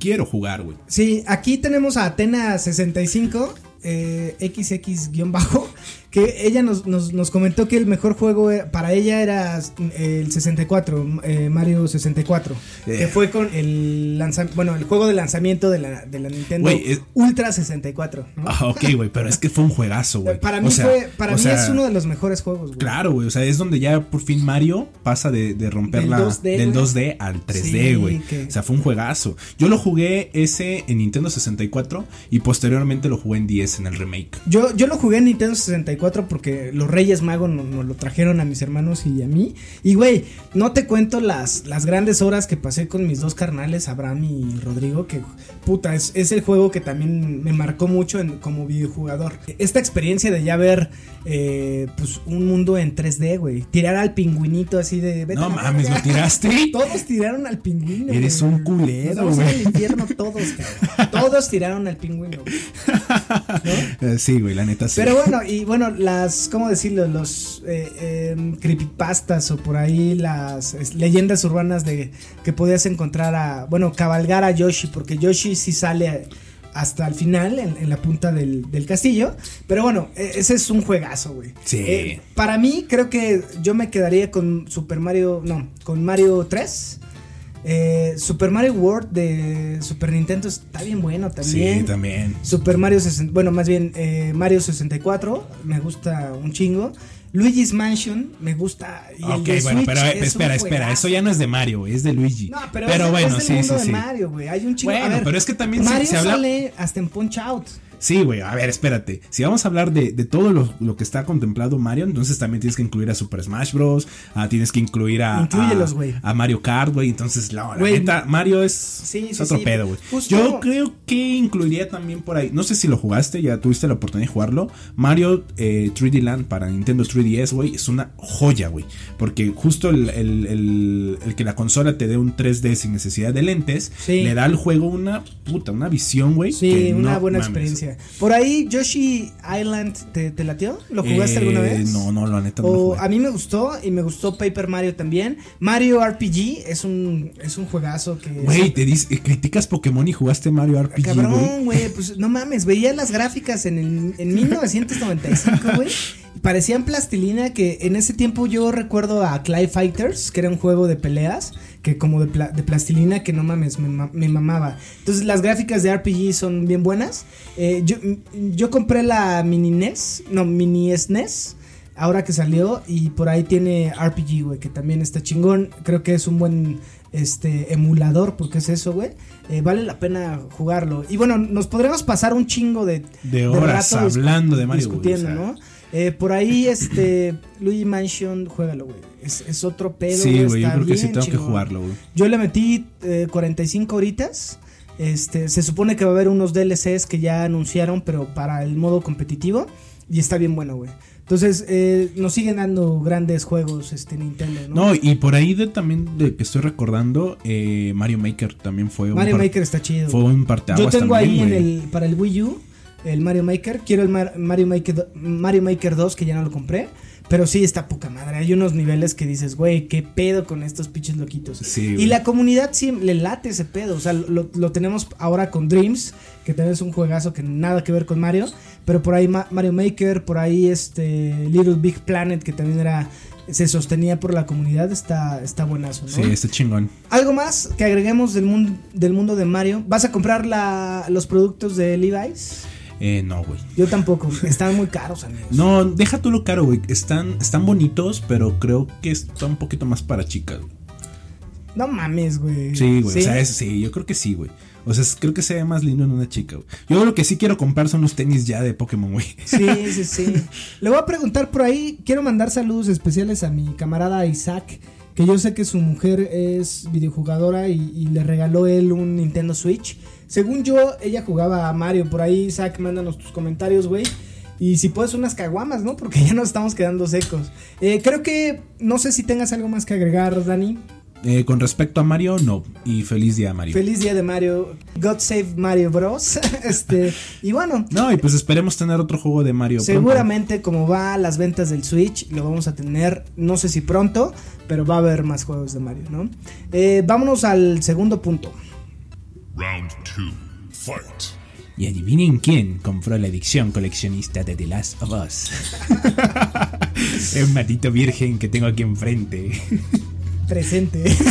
C: quiero jugar, güey.
D: Sí, aquí tenemos a Atena65, eh, XX-bajo, que ella nos, nos, nos comentó que el mejor juego era- para ella era eh, el 64, eh, Mario 64, que
C: Eh.
D: fue con el lanzamiento, bueno, el juego de lanzamiento de la, de la Nintendo
C: Güey, es-
D: Ultra 64. ¿no?
C: Ah, ok, güey, pero es que fue un juegazo, güey.
D: para mí,
C: O sea,
D: fue, para mí
C: sea,
D: es uno de los mejores juegos, güey.
C: Claro, güey. O sea, es donde ya por fin Mario pasa de, de romper
D: Del
C: la
D: 2D,
C: del
D: güey.
C: 2D al 3D,
D: Sí,
C: güey.
D: que-
C: O sea, fue un juegazo. Yo lo jugué ese en Nintendo 64 y posteriormente lo jugué en 10 en el remake.
D: Yo, yo lo jugué en Nintendo 64 porque los Reyes Magos nos, nos lo trajeron a mis hermanos y a mí. Y güey, no te cuento las, las grandes horas que pasé con mis dos carnales, Abraham y Rodrigo, que puta, es, es el juego que también me marcó mucho en- como videojugador. Esta experiencia de ya ver eh, pues un mundo en 3D, güey. Tirar al pingüinito así de... "Vete a
C: No mames,
D: verga".
C: ¿lo tiraste?
D: Todos tiraron al pingüino.
C: Eres un culero, güey.
D: infierno todos, cabrón. Todos tiraron al pingüino.
C: sí, güey, la neta sí.
D: Pero bueno, y bueno, las, ¿cómo decirlo? Los eh, em, creepypastas o por ahí las es, leyendas urbanas de que podías encontrar a, bueno, cabalgar a Yoshi, porque Yoshi sí sale hasta el final, en, en la punta del, del castillo. Pero bueno, e- ese es un juegazo, güey.
C: Sí.
D: Eh, para mí, creo que yo me quedaría con Super Mario, no, con Mario 3. Eh, Super Mario World de Super Nintendo está bien bueno también.
C: Sí, también.
D: Super Mario 60, bueno, más bien eh, Mario 64, me gusta un chingo. Luigi's Mansion, me gusta. y
C: Ok, bueno,
D: Switch
C: pero eh,
D: es
C: espera, espera, eso ya no es de Mario, es de Luigi.
D: No, pero,
C: pero
D: es,
C: bueno,
D: es del
C: sí,
D: mundo
C: sí,
D: de
C: sí.
D: Mario, güey. Hay un chingo.
C: Bueno,
D: ver,
C: pero es que también se-
D: Mario
C: se habla-
D: sale hasta en Punch Out.
C: Sí, güey, a ver, espérate. Si vamos a hablar de, de todo lo, lo que está contemplado Mario, entonces también tienes que incluir a Super Smash Bros. ah, tienes que incluir a, a- a Mario Kart, güey. Entonces, la
D: Güey,
C: neta, Mario es,
D: sí,
C: es
D: sí,
C: otro
D: sí,
C: pedo, güey. Yo creo que incluiría también por ahí, no sé si lo jugaste, ya tuviste la oportunidad de jugarlo. Mario eh, 3D Land para Nintendo 3DS, güey, es una joya, güey. Porque justo el, el- el- el que la consola te dé un 3D sin necesidad de lentes, le da al juego una puta, una visión, güey.
D: Sí, una
C: no
D: buena
C: mames.
D: experiencia. Por ahí, Yoshi Island, ¿te, te latió? ¿Lo jugaste
C: Eh,
D: alguna vez?
C: No, no, la neta no lo
D: O a mí me gustó y me gustó Paper Mario también. Mario RPG es un, es un juegazo que...
C: Güey, te dices, eh, criticas Pokémon y jugaste Mario RPG.
D: Cabrón, güey, pues no mames, veía las gráficas en, el, en 1995, güey. Parecían plastilina que en ese tiempo yo recuerdo a Clay Fighters, que era un juego de peleas, que como de, pla- de plastilina, que no mames, me, ma- me mamaba. Entonces las gráficas de RPG son bien buenas. Eh, yo, yo compré la mini NES, no, mini SNES. Ahora que salió y por ahí tiene RPG, güey, que también está chingón. Creo que es un buen este emulador, porque es eso, güey. Eh, vale la pena jugarlo. Y bueno, nos podremos pasar un chingo de,
C: De horas
D: rato
C: hablando de Mario,
D: discutiendo,
C: o sea.
D: ¿no? Eh, por ahí, este, Luigi Mansion, juégalo, güey. Es, es otro pedo.
C: Sí, güey, yo creo que sí tengo que jugarlo, güey.
D: Yo le metí eh, 45 horitas. Este, se supone que va a haber unos DLCs que ya anunciaron, pero para el modo competitivo. Y está bien bueno, güey. Entonces, eh, nos siguen dando grandes juegos, este, Nintendo, ¿no?
C: No, y por ahí de también de que estoy recordando, eh, Mario Maker también fue
D: Mario
C: un
D: Maker está chido.
C: fue un parteaguas
D: Yo tengo
C: también,
D: ahí en el, para el Wii U, el Mario Maker. Quiero el Mar- Mario, Maker, Mario Maker 2, que ya no lo compré. Pero sí está poca madre. Hay unos niveles que dices, güey, qué pedo con estos pinches loquitos.
C: Sí,
D: y la comunidad sí le late ese pedo. O sea, lo, lo tenemos ahora con Dreams, que también es un juegazo que nada que ver con Mario. Pero por ahí Ma- Mario Maker, por ahí este Little Big Planet, que también era se sostenía por la comunidad, está, está buenazo, ¿no?
C: Sí, está chingón.
D: Algo más que agreguemos del mundo, del mundo de Mario. ¿Vas a comprar la, los productos de Levi's?
C: Eh, no, güey.
D: Yo tampoco. Están muy caros, amigos.
C: No, deja tú lo caro, güey. Están, están bonitos, pero creo que está un poquito más para chicas, güey.
D: No mames, güey.
C: Sí, güey. O sea, es, sí, yo creo que sí, güey. O sea, creo que se ve más lindo en una chica, güey. Yo lo que sí quiero comprar son los tenis ya de Pokémon, güey.
D: Sí, sí, sí. Le voy a preguntar por ahí. Quiero mandar saludos especiales a mi camarada Isaac. Que yo sé que su mujer es videojugadora y, y le regaló él un Nintendo Switch. Según yo, ella jugaba a Mario. Por ahí, Isaac, mándanos tus comentarios, güey. Y si puedes unas caguamas, ¿no? Porque ya nos estamos quedando secos. Eh, creo que no sé si tengas algo más que agregar, Dani.
C: Eh, con respecto a Mario, no. Y feliz día, Mario.
D: Feliz día de Mario. God save Mario Bros. este, y bueno,
C: no, y pues esperemos tener otro juego de Mario. pronto.
D: seguramente como va las ventas del Switch, lo vamos a tener, no sé si pronto, pero va a haber más juegos de Mario, ¿no? Eh, vámonos al segundo punto.
B: Round two. Fight.
C: Y adivinen quién compró la edición coleccionista de The Last of Us. El matito virgen que tengo aquí enfrente.
D: Presente.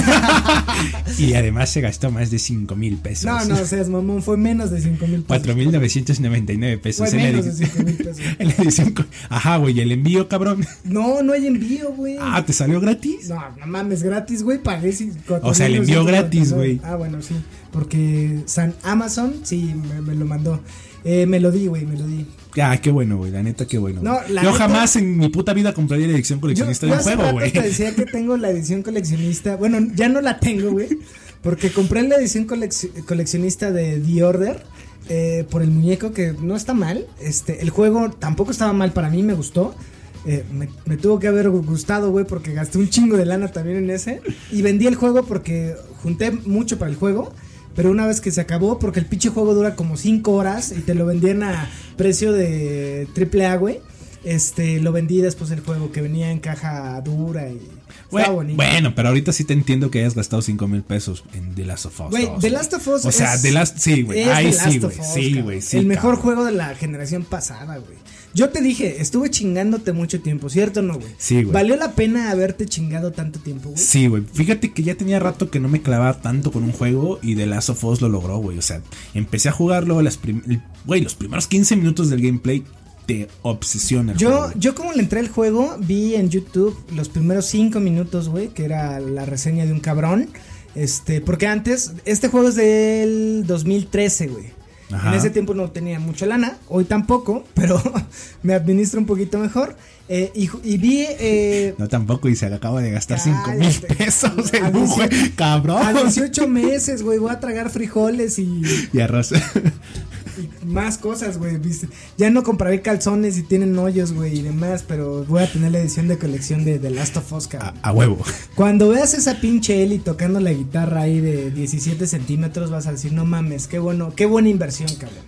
C: Y además se gastó más de 5 mil pesos.
D: no, no seas mamón, fue menos de 5 mil pesos.
C: 4.999 pesos.
D: Fue
C: en la
D: menos de
C: edición-
D: 5 mil pesos.
C: en la edición Ajá, güey, ¿y el envío, cabrón?
D: No, no hay envío, güey.
C: Ah, ¿te salió gratis?
D: No, no mames, gratis, güey, pagué sin-
C: O sea, el envío
D: 4,999.
C: gratis, güey.
D: Ah, bueno, sí, porque San Amazon, sí, me, me lo mandó. Eh, me lo di, güey, me lo di.
C: Ah, qué bueno, güey, la neta, qué bueno.
D: No,
C: Yo
D: neta-
C: jamás en mi puta vida compraría la edición coleccionista
D: yo
C: de un juego, güey.
D: te decía que tengo la edición coleccionista. Bueno, ya no la tengo, güey. Porque compré la edición colec- coleccionista de The Order. eh, por el muñeco que no está mal. Este, el juego tampoco estaba mal para mí, me gustó. Eh, me, me tuvo que haber gustado, güey, porque gasté un chingo de lana también en ese. Y vendí el juego porque junté mucho para el juego. Pero una vez que se acabó, porque el pinche juego dura como 5 horas y te lo vendían a precio de triple A, güey. Este, lo vendí después del juego que venía en caja dura y estaba bonito.
C: bueno, pero ahorita sí te entiendo que hayas gastado 5 mil pesos en The Last of Us.
D: Güey,
C: 2,
D: The Last of Us
C: O sea,
D: es-
C: The Last. Sí, güey. Ahí sí, güey. Sí, güey. Sí,
D: el mejor
C: cabrón.
D: juego de la generación pasada, güey. Yo te dije, estuve chingándote mucho tiempo, ¿cierto o no, güey?
C: Sí, güey.
D: ¿Valió la pena haberte chingado tanto tiempo, güey?
C: Sí, güey. Fíjate que ya tenía rato que no me clavaba tanto con un juego y The Last of Us lo logró, güey. O sea, empecé a jugarlo, las güey, los primeros 15 minutos del gameplay te obsesiona. el
D: Yo,
C: juego,
D: yo como le entré al juego, vi en YouTube los primeros cinco minutos, güey, que era la reseña de un cabrón. Este, porque antes, este juego es del 2013, güey.
C: Ajá.
D: En ese tiempo no tenía mucha lana, hoy tampoco, pero me administro un poquito mejor. Eh, y, vi eh,
C: No, tampoco, y se acaba de gastar 5 mil pesos en un
D: 18
C: juego. Cabrón.
D: a 18 meses, güey, voy a tragar frijoles y,
C: Y arroz.
D: y más cosas, güey. ¿viste? Ya no compraré calzones y tienen hoyos, güey, y demás, pero voy a tener la edición de colección de The Last of Us,
C: a, a huevo.
D: Cuando veas esa pinche Eli tocando la guitarra ahí de 17 centímetros, vas a decir, no mames, qué bueno, qué buena inversión, cabrón.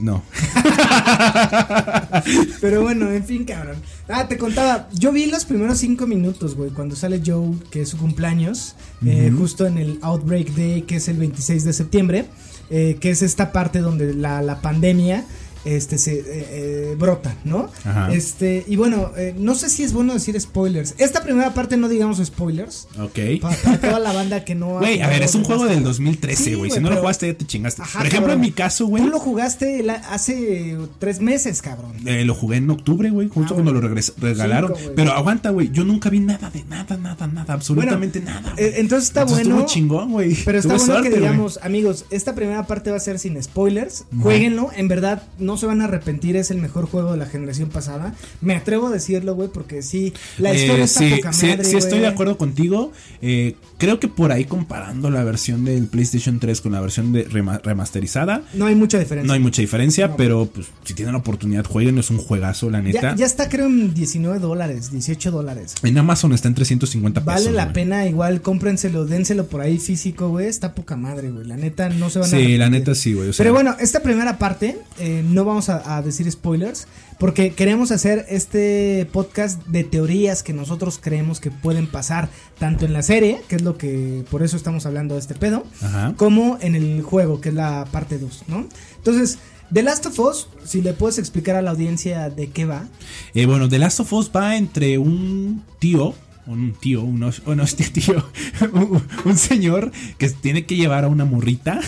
C: No.
D: Pero bueno, en fin, cabrón. Ah, te contaba, yo vi los primeros cinco minutos, güey, cuando sale Joe, que es su cumpleaños, eh, justo en el Outbreak Day, que es el 26 de septiembre, eh, que es esta parte donde la, la pandemia este se eh, eh, brota, ¿no?
C: Ajá.
D: Este, y bueno, eh, no sé si es bueno decir spoilers. Esta primera parte no digamos spoilers.
C: Ok.
D: Para, para toda la banda que no
C: Güey, a ver, es un juego del
D: of Us.
C: 2013,
D: Sí,
C: güey. si no lo jugaste, ya te chingaste.
D: Ajá,
C: Por ejemplo,
D: cabrón.
C: en mi caso, güey.
D: Tú lo jugaste la- hace tres meses, cabrón.
C: Eh, lo jugué en octubre, güey, justo
D: Ah,
C: cuando
D: bueno.
C: lo regres- regalaron.
D: Cinco,
C: pero aguanta, güey, yo nunca vi nada de nada, nada, nada, absolutamente
D: Bueno,
C: nada.
D: entonces está bueno.
C: estuvo chingón, güey.
D: Pero está bueno
C: suerte,
D: que digamos, amigos, esta primera parte va a ser sin spoilers. Jueguenlo, en verdad no se van a arrepentir, es el mejor juego de la generación pasada. Me atrevo a decirlo, güey, porque sí, la historia
C: Eh,
D: está
C: sí,
D: poca
C: sí,
D: madre,
C: sí estoy de acuerdo contigo. Eh, creo que por ahí comparando la versión del PlayStation 3 con la versión de rema- remasterizada,
D: No hay mucha diferencia.
C: no hay mucha diferencia,
D: No.
C: pero pues si tienen la oportunidad, jueguen, es un juegazo, la neta.
D: ya, ya está, creo, en 19 dólares, 18 dólares.
C: En Amazon está en 350 pesos.
D: Vale la
C: güey.
D: pena, igual cómprenselo, dénselo por ahí físico, güey. Está poca madre, güey. La neta no se van a
C: Sí, la neta sí, güey. o sea,
D: Pero bueno, esta primera parte, eh, no vamos a, a decir spoilers, porque queremos hacer este podcast de teorías que nosotros creemos que pueden pasar tanto en la serie, que es lo que por eso estamos hablando de este pedo,
C: Ajá.
D: como en el juego, que es la parte 2, ¿no? Entonces, The Last of Us, si le puedes explicar a la audiencia de qué va.
C: Eh, bueno, The Last of Us va entre un tío, un tío, un, os- no, este tío, un, un señor que tiene que llevar a una morrita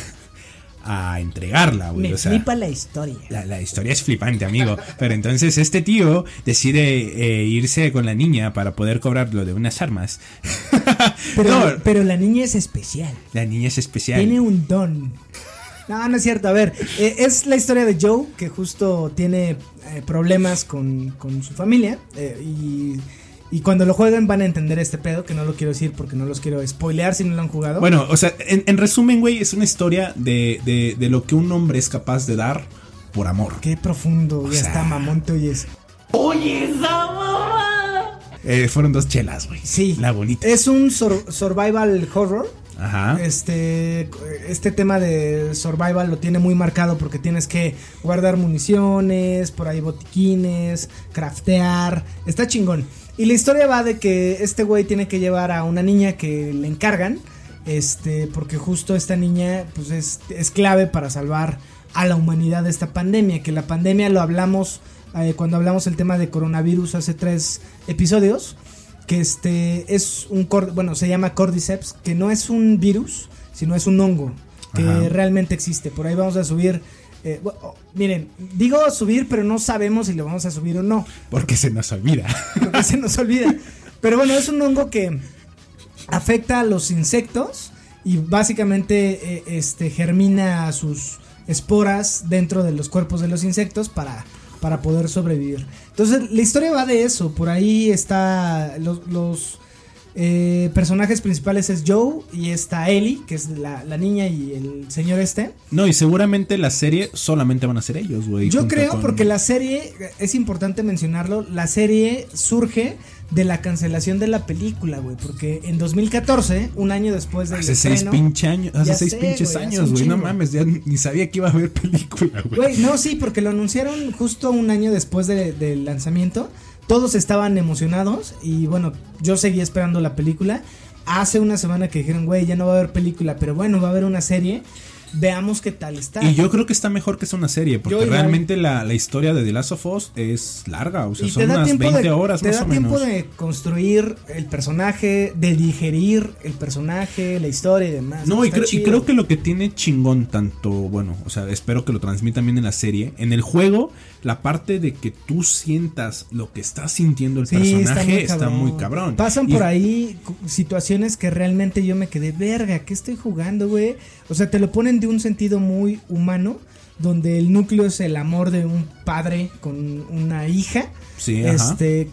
C: a entregarla, güey.
D: Me
C: o sea,
D: flipa la historia.
C: la, la historia es flipante, amigo. Pero entonces este tío decide eh, irse con la niña para poder cobrar lo de unas armas.
D: Pero,
C: no,
D: pero la niña es especial.
C: la niña es especial.
D: Tiene un don. No, no es cierto. A ver, eh, es la historia de Joe que justo tiene eh, problemas con, con su familia. y, y cuando lo jueguen van a entender este pedo, que no lo quiero decir porque no los quiero spoilear si no lo han jugado.
C: Bueno, o sea, en, en resumen, güey, es una historia de, de, de lo que un hombre es capaz de dar por amor.
D: Qué profundo, ya
C: sea-
D: está mamón, te oyes.
C: Eh, fueron dos chelas, güey.
D: Sí.
C: La bonita.
D: Es un sur- survival horror.
C: Ajá.
D: Este, este tema de survival lo tiene muy marcado porque tienes que guardar municiones, por ahí botiquines, craftear, está chingón. Y la historia va de que este güey tiene que llevar a una niña que le encargan, este, porque justo esta niña pues es, es clave para salvar a la humanidad de esta pandemia, que la pandemia lo hablamos eh, cuando hablamos el tema de coronavirus hace tres episodios que este es un bueno se llama cordyceps que no es un virus sino es un hongo que
C: Ajá.
D: realmente existe por ahí vamos a subir eh, oh, miren digo subir pero no sabemos si lo vamos a subir o no
C: Porque se nos olvida.
D: porque se nos olvida pero bueno es un hongo que afecta a los insectos y básicamente eh, este germina sus esporas dentro de los cuerpos de los insectos para para poder sobrevivir. Entonces, la historia va de eso. Por ahí está los, los, eh, personajes principales es Joe y está Ellie, que es la, la niña y el señor este.
C: No, y seguramente la serie solamente van a ser ellos, güey.
D: Yo creo
C: con-
D: porque la serie, es importante mencionarlo, la serie surge de la cancelación de la película, güey. Porque en 2014, un año después del
C: Hace seis
D: estreno-
C: pinche años, hace seis
D: sé,
C: pinches años, güey. No mames, ya ni sabía que iba a haber película, güey.
D: Güey, no, sí, porque lo anunciaron justo un año después de- del lanzamiento. Todos estaban emocionados y bueno, yo seguía esperando la película. Hace una semana que dijeron, güey, ya no va a haber película, pero bueno, va a haber una serie. Veamos qué tal está.
C: Y yo creo que está mejor que sea una serie, porque
D: Yo
C: realmente la, la historia de The Last of Us es larga, o sea,
D: Y
C: son unas 20
D: de,
C: horas
D: te
C: más
D: da
C: o
D: tiempo
C: menos.
D: de construir el personaje, de digerir el personaje, la historia y demás.
C: No, y creo, y creo que lo que tiene chingón, tanto, bueno, o sea, espero que lo transmitan bien en la serie. En el juego, la parte de que tú sientas lo que está sintiendo el
D: Sí,
C: personaje está muy cabrón.
D: Pasan
C: Y-
D: por ahí situaciones que realmente yo me quedé, verga, ¿qué estoy jugando, güey? O sea, te lo ponen de un sentido muy humano, donde el núcleo es el amor de un padre con una hija.
C: Sí, ajá.
D: este,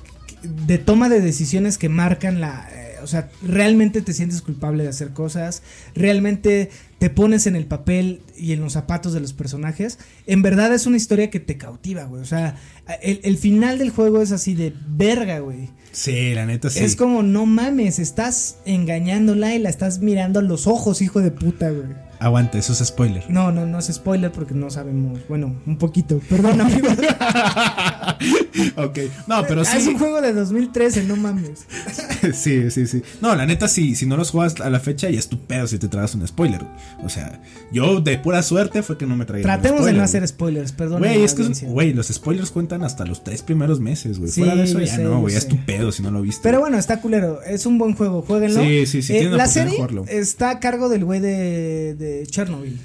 D: de toma de decisiones que marcan la... eh, o sea, realmente te sientes culpable de hacer cosas, realmente te pones en el papel y en los zapatos de los personajes. En verdad es una historia que te cautiva, güey. O sea, el, el final del juego es así de verga, güey.
C: Sí, la neta sí.
D: Es como, no mames, estás engañándola y la estás mirando a los ojos, hijo de puta, güey.
C: Aguanta, eso es spoiler.
D: No, no, no es spoiler porque no sabemos. Bueno, un poquito. Perdón, amigo.
C: ok, no, pero
D: Ah, Es
C: sí.
D: un juego de 2013, no mames.
C: sí, sí, sí. No, la neta, sí, si no los juegas a la fecha, ya es tu pedo si te tragas un spoiler. O sea, yo de pura suerte fue que no me traía
D: Tratemos de no hacer spoilers, perdón.
C: Güey, es que, es- güey, los spoilers cuentan hasta los tres primeros meses, güey.
D: Sí,
C: Fuera de eso ya
D: sé,
C: no, güey, es tu pedo si no lo viste.
D: Pero bueno, está culero. Es un buen juego, jueguenlo.
C: Sí, sí, sí,
D: Eh,
C: la
D: la serie está a cargo del güey de, de Chernobyl.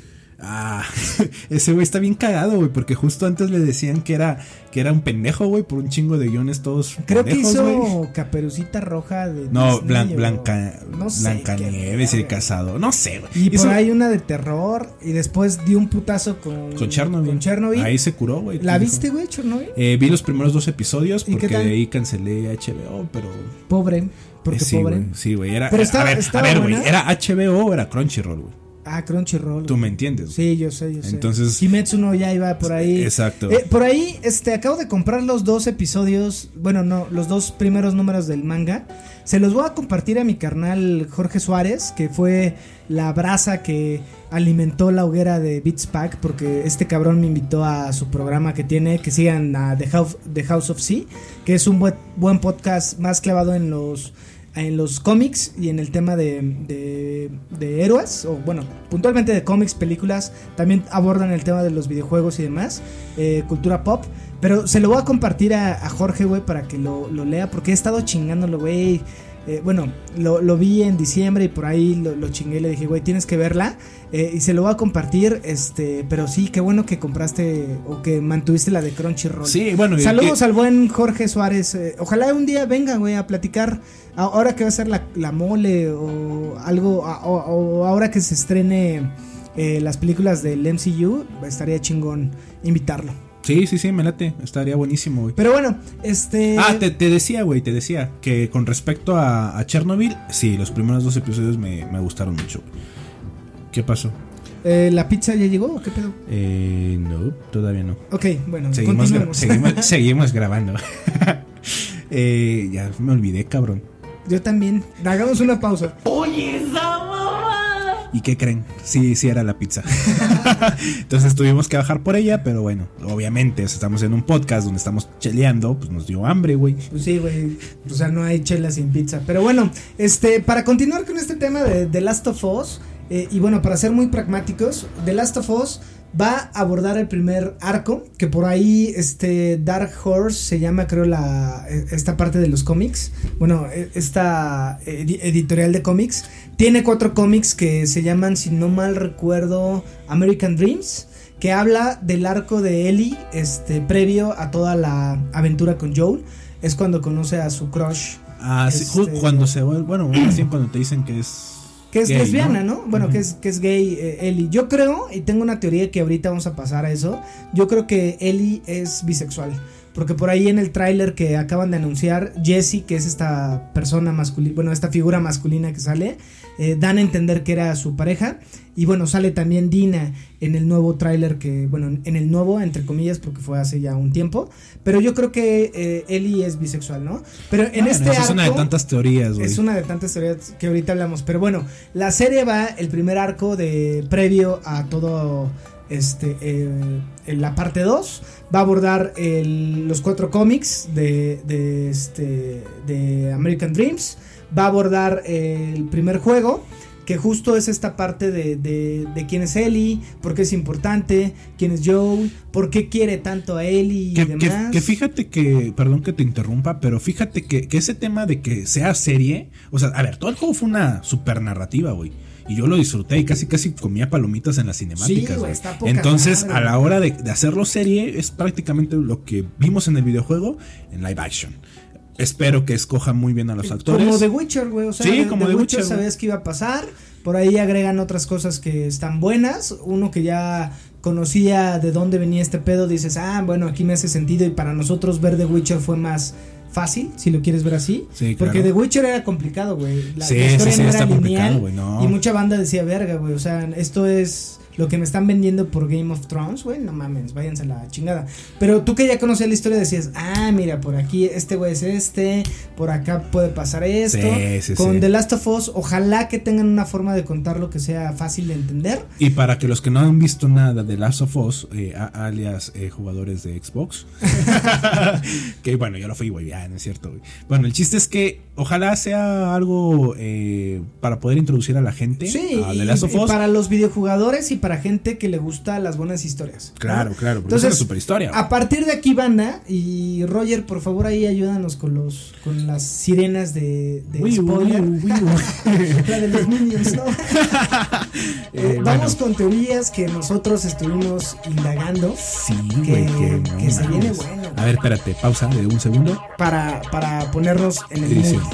C: Ah, ese güey está bien cagado, güey, porque justo antes le decían que era que era un pendejo, güey, por un chingo de guiones todos
D: Creo que
C: pendejos,
D: hizo
C: güey.
D: Caperucita Roja de.
C: No, Blan-
D: o-
C: Blanca,
D: no sé,
C: Blancanieves y el casado. No sé, güey.
D: Y
C: Hizo-
D: por ahí una de terror. Y después dio un putazo con.
C: con Chernobyl.
D: Con Chernobyl.
C: Ahí se curó, güey.
D: ¿La viste, güey, Chernobyl?
C: Eh, vi los primeros dos episodios
D: ¿Y qué
C: porque de ahí cancelé HBO, pero
D: Pobre. Porque
C: eh, sí,
D: pobre.
C: sí, güey, era
D: Pero
C: a
D: está-
C: ver, a
D: estaba
C: ver, güey, era HBO o era Crunchyroll, güey.
D: Ah, Crunchyroll.
C: Tú me entiendes.
D: Sí, yo sé, yo sé.
C: Entonces-
D: Kimetsu no ya iba por ahí.
C: Exacto.
D: Eh, por ahí, este, acabo de comprar los dos episodios, bueno, no, los dos primeros números del manga. Se los voy a compartir a mi carnal Jorge Suárez, que fue la brasa que alimentó la hoguera de Beats Pack, porque este cabrón me invitó a su programa que tiene, que sigan a The House, The House of Sea, que es un buen, buen podcast más clavado en los en los cómics y en el tema de, de, de héroes, o bueno, puntualmente de cómics, películas, también abordan el tema de los videojuegos y demás, eh, cultura pop, pero se lo voy a compartir a, Jorge, güey, para que lo, lo lea, porque he estado chingándolo, güey. Eh, bueno, lo, lo vi en diciembre y por ahí lo, lo chingué y le dije, güey, tienes que verla. eh, y se lo voy a compartir, este, pero sí, qué bueno que compraste o que mantuviste la de Crunchyroll.
C: Sí, bueno,
D: Saludos al buen Jorge Suárez. eh, ojalá un día venga, güey, a platicar. Ahora que va a ser la, la mole o algo, o, o ahora que se estrene eh, las películas del MCU, estaría chingón invitarlo.
C: Sí, sí, sí, me late. Estaría buenísimo, güey.
D: Pero bueno, este.
C: Ah, te, te decía, güey, te decía que con respecto a, a Chernobyl, sí, los primeros dos episodios me, me gustaron mucho. güey. ¿Qué pasó?
D: eh, ¿La pizza ya llegó o qué pedo?
C: Eh, no, todavía no.
D: Ok, bueno,
C: Seguimos, gra- seguimos, seguimos grabando. eh, ya me olvidé, cabrón.
D: Yo también. Hagamos una pausa.
C: ¿Y qué creen? Sí, sí era la pizza. Entonces tuvimos que bajar por ella, pero bueno, obviamente, estamos en un podcast donde estamos cheleando, pues nos dio hambre, güey.
D: Pues sí, güey. O sea, no hay chela sin pizza. Pero bueno, este, para continuar con este tema de The Last of Us, eh, y bueno, para ser muy pragmáticos, The Last of Us va a abordar el primer arco, que por ahí, este, Dark Horse se llama, creo, la, eh, esta parte de los cómics. Bueno, eh, esta edi- editorial de cómics. Tiene cuatro cómics que se llaman, si no mal recuerdo, American Dreams que habla del arco de Ellie, este, previo a toda la aventura con Joel. Es cuando conoce a su crush,
C: Ah, sí,
D: Este-
C: cuando se vuelve, bueno, bien cuando te dicen que es...
D: que es
C: gay,
D: lesbiana, ¿no? Bueno, que es, que es gay eh, Ellie. Yo creo, y tengo una teoría que ahorita vamos a pasar a eso, yo creo que Ellie es bisexual. Porque por ahí en el tráiler que acaban de anunciar, Jessie, que es esta persona masculina, bueno, esta figura masculina que sale, eh, dan a entender que era su pareja. Y bueno, sale también Dina en el nuevo tráiler que, bueno, en el nuevo, entre comillas, porque fue hace ya un tiempo. Pero yo creo que eh, Ellie es bisexual, ¿no? Pero en
C: Bueno,
D: este
C: esa es una de
D: arco-
C: tantas teorías, güey.
D: es una de tantas teorías que ahorita hablamos. Pero bueno, la serie va el primer arco de previo a todo este eh, en la parte 2 va a abordar el- los cuatro cómics de, de este de American Dreams va a abordar el primer juego que justo es esta parte de, de, de quién es Ellie, por qué es importante, quién es Joel, por qué quiere tanto a Ellie y
C: Que,
D: demás.
C: que fíjate que, perdón que te interrumpa, pero fíjate que, que ese tema de que sea serie, o sea, a ver, todo el juego fue una super narrativa, güey. Y yo lo disfruté y casi casi comía palomitas en las cinemáticas.
D: güey,
C: güey.
D: está poca
C: Entonces,
D: madre,
C: a la hora de, de hacerlo serie, es prácticamente lo que vimos en el videojuego en live action. Espero que escoja muy bien a los actores.
D: Como The Witcher, güey. O sea,
C: Sí,
D: de-
C: como
D: The
C: The
D: Witcher,
C: Witcher,
D: sabías que iba a pasar. Por ahí agregan otras cosas que están buenas. Uno que ya conocía de dónde venía este pedo, dices, ah, bueno, aquí me hace sentido. Y para nosotros ver The Witcher fue más fácil, si lo quieres ver así.
C: Sí,
D: Porque. The Witcher era complicado, güey. La,
C: Sí,
D: historia
C: sí, sí,
D: no era lineal.
C: güey, no.
D: Y mucha banda decía, verga, güey. O sea, esto es lo que me están vendiendo por Game of Thrones, güey. No mames, váyanse a la chingada. Pero tú que ya conocías la historia decías, ah, mira, por aquí este güey es este, por acá puede pasar esto.
C: Sí, sí,
D: Con
C: sí.
D: The Last of Us, ojalá que tengan una forma de contarlo que sea fácil de entender.
C: Y para que los que no han visto nada de Last of Us, eh, alias eh, jugadores de Xbox, que bueno, yo lo fui, güey, ya, no es cierto, güey. Bueno, el chiste es que ojalá sea algo eh, para poder introducir a la gente
D: Sí,
C: a
D: y,
C: The Last of
D: y
C: Us.
D: para los videojugadores y para gente que le gusta las buenas historias.
C: Claro, claro, porque es una super historia.
D: A partir de aquí, banda, y Roger, por favor, ahí ayúdanos con los con las sirenas de, de
C: Uy, uy,
D: spoiler.
C: uy, uy, uy.
D: La de los Minions, ¿no?
C: Eh,
D: Vamos
C: bueno.
D: con teorías que nosotros estuvimos indagando
C: Sí,
D: que-
C: que,
D: que se viene bueno.
C: A ver, espérate, pausa de un segundo.
D: para, para ponernos en el
C: Edición.
D: mood.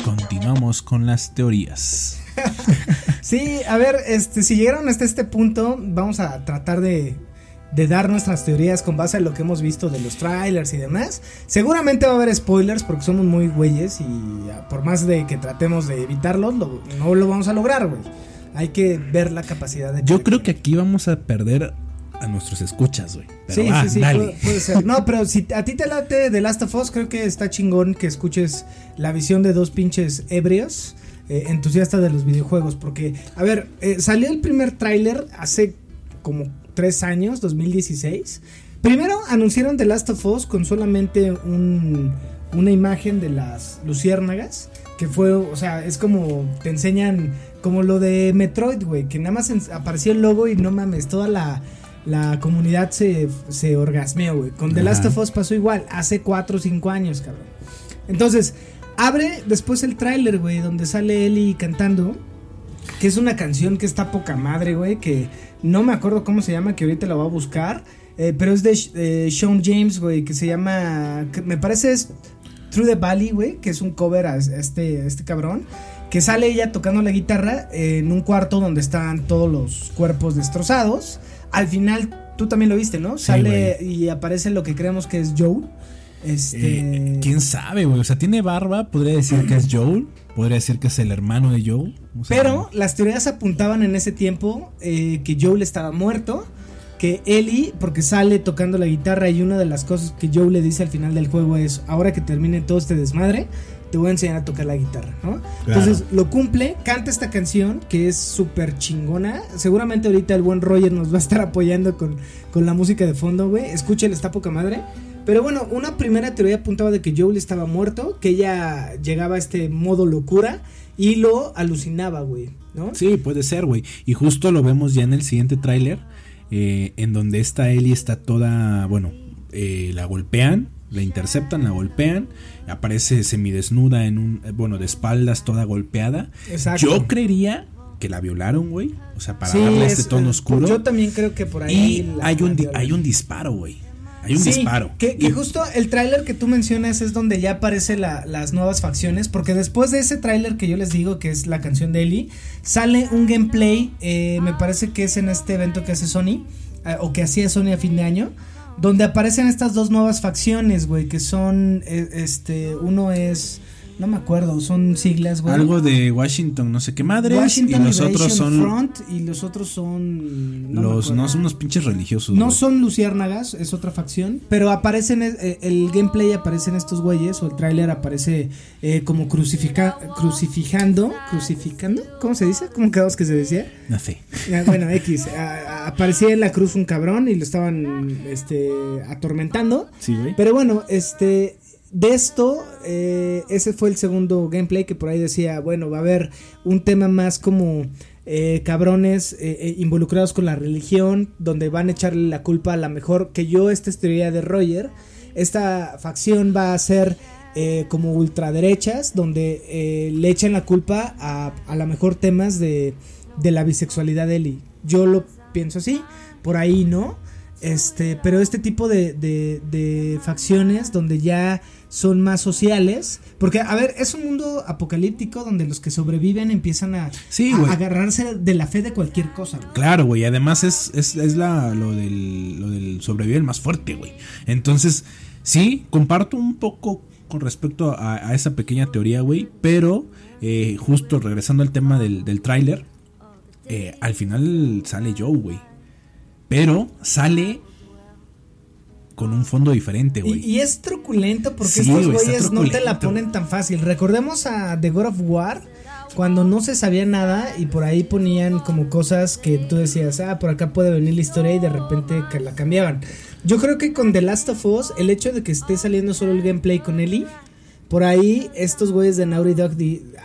C: Y continuamos con las teorías.
D: Sí, a ver, este, si llegaron hasta este punto, vamos a tratar de, de dar nuestras teorías con base a lo que hemos visto de los trailers y demás. Seguramente va a haber spoilers porque somos muy güeyes y ah, por más de que tratemos de evitarlos, lo- no lo vamos a lograr, güey. Hay que ver la capacidad de...
C: Yo creo que aquí vamos a perder a nuestros escuchas, güey.
D: Sí, sí, sí,
C: dale.
D: puede, puede ser. No, pero si a ti te late The Last of Us, creo que está chingón que escuches la visión de dos pinches ebrios eh, entusiastas de los videojuegos. Porque, a ver, eh, salió el primer tráiler hace como tres años, 2016. Primero anunciaron The Last of Us con solamente un, una imagen de las luciérnagas. Que fue, o sea, es como te enseñan, como lo de Metroid, güey, que nada más apareció el logo y no mames, toda la, la comunidad se, se orgasmeó, güey. Con The. Last of Us pasó igual, hace 4 o 5 años, cabrón. Entonces, abre después el tráiler, güey, donde sale Ellie cantando. Que es una canción que está poca madre, güey. Que no me acuerdo cómo se llama, que ahorita la voy a buscar. eh, pero es de eh, Sean James, güey, que se llama. que me parece es Through the Valley, güey, que es un cover a este, a este cabrón. Que sale ella tocando la guitarra eh, en un cuarto donde están todos los cuerpos destrozados. Al final, tú también lo viste, ¿no?
C: Sí,
D: Sale y aparece lo que creemos que es Joe. Este.
C: Eh, ¿Quién sabe, güey? O sea, tiene barba, podría decir que es Joel, podría decir que es el hermano de Joel. o sea,
D: Pero las teorías apuntaban en ese tiempo eh, que Joel estaba muerto, que Ellie, porque sale tocando la guitarra y una de las cosas que Joel le dice al final del juego es, ahora que termine todo este desmadre, te voy a enseñar a tocar la guitarra, ¿no?
C: Claro.
D: Entonces lo cumple, canta esta canción que es súper chingona. Seguramente ahorita el buen Roger nos va a estar apoyando con, con la música de fondo, güey. Escúchale, está poca madre. Pero bueno, una primera teoría apuntaba de que Joel estaba muerto, que ella llegaba a este modo locura y lo alucinaba, güey, ¿no?
C: Sí, puede ser, güey. Y justo lo vemos ya en el siguiente tráiler, eh, en donde esta Ellie está toda, bueno, eh, la golpean, la interceptan, la golpean, aparece semidesnuda en un, eh, bueno, de espaldas, toda golpeada.
D: Exacto.
C: Yo creería que la violaron, güey. O sea, para
D: Sí,
C: darle
D: es,
C: este tono
D: eh,
C: oscuro.
D: Yo también creo que por ahí.
C: y hay un, hay un disparo, güey. Hay un
D: Sí,
C: disparo.
D: Que, justo el tráiler que tú mencionas es donde ya aparece la- las nuevas facciones. Porque después de ese tráiler que yo les digo, que es la canción de Ellie, sale un gameplay. eh, me parece que es en este evento que hace Sony. eh, o que hacía Sony a fin de año. Donde aparecen estas dos nuevas facciones, güey. Que son. eh, este. Uno es. No me acuerdo, son siglas, güey.
C: Algo de Washington, no sé qué madres.
D: Washington
C: y los
D: Liberation
C: otros son.
D: Front y los otros son. no
C: los, no son unos pinches religiosos.
D: No
C: güey.
D: son luciérnagas, es otra facción, pero aparecen, eh, el gameplay aparecen estos güeyes, o el tráiler aparece eh, como crucifica, crucificando, crucificando, ¿cómo se dice? ¿Cómo quedamos que se decía?
C: No sé.
D: Ah, Bueno, X, a- aparecía en la cruz un cabrón y lo estaban este, atormentando,
C: Sí, güey.
D: pero bueno, este, de esto, eh, ese fue el segundo gameplay que por ahí decía, bueno, va a haber un tema más como eh, cabrones eh, involucrados con la religión, donde van a echarle la culpa a la mejor, que yo, esta es teoría de Roger, esta facción va a ser como ultraderechas, donde le echan la culpa a, a la mejor temas de, de la bisexualidad de Ellie. Yo lo pienso así, por ahí no. Este, pero este tipo de, de, de facciones donde ya son más sociales. Porque, a ver, es un mundo apocalíptico donde los que sobreviven empiezan a,
C: Sí,
D: a
C: güey.
D: agarrarse de la fe de cualquier cosa. güey.
C: Claro, güey. Además es, es, es la, lo, del, lo del sobrevive el más fuerte, güey. Entonces, sí, comparto un poco con respecto a, a esa pequeña teoría, güey. Pero, eh, justo regresando al tema del, del tráiler, eh, al final sale Joe, güey. Pero sale con un fondo diferente,
D: Y,
C: güey.
D: y es truculento porque
C: Sí,
D: estos güeyes no te la ponen tan fácil. Recordemos a The God of War cuando no se sabía nada y por ahí ponían como cosas que tú decías, ah, por acá puede venir la historia y de repente que la cambiaban. Yo creo que con The Last of Us, el hecho de que esté saliendo solo el gameplay con Ellie, por ahí estos güeyes de Naughty Dog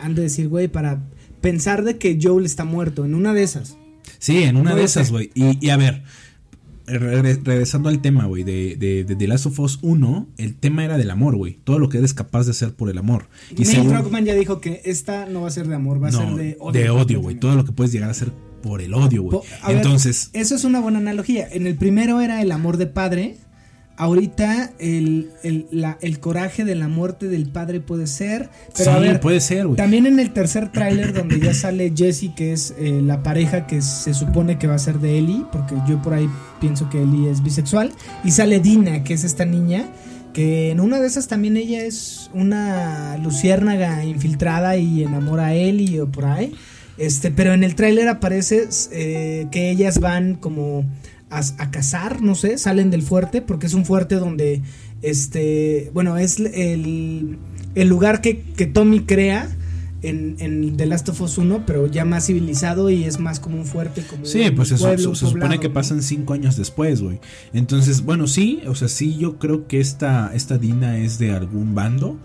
D: han de decir, güey, para pensar de que Joel está muerto en una de esas.
C: Sí, en una
D: No
C: de esas, güey. Y, y a ver, regre- regresando al tema, güey, de, de, de The Last of Us 1, el tema era del amor, güey. Todo lo que eres capaz de hacer por el amor. Y
D: Neil
C: según-
D: Druckmann ya dijo que esta no va a ser de amor, va a
C: no,
D: ser de odio.
C: de odio, güey. Todo lo que puedes llegar a hacer por el odio, güey.
D: Ver,
C: Entonces,
D: eso es una buena analogía. En el primero era el amor de padre. Ahorita el, el, la- el coraje de la muerte del padre puede ser. Pero
C: sí,
D: a ver,
C: puede ser, güey.
D: también en el tercer tráiler donde ya sale Jesse, que es eh, la pareja que se supone que va a ser de Ellie, porque yo por ahí pienso que Ellie es bisexual, y sale Dina, que es esta niña, que en una de esas también ella es una luciérnaga infiltrada y enamora a Ellie o por ahí. Este, pero en el tráiler aparece eh, que ellas van como a, a cazar, no sé, salen del fuerte, porque es un fuerte donde, este, bueno, es el, el lugar que, que Tommy crea en, en The Last of Us 1, pero ya más civilizado y es más como un fuerte, como
C: Sí,
D: un
C: pues eso, se, supone que
D: ¿no?
C: pasan cinco años después, güey. Entonces, bueno, sí, o sea, sí, yo creo que esta, esta Dina es de algún bando,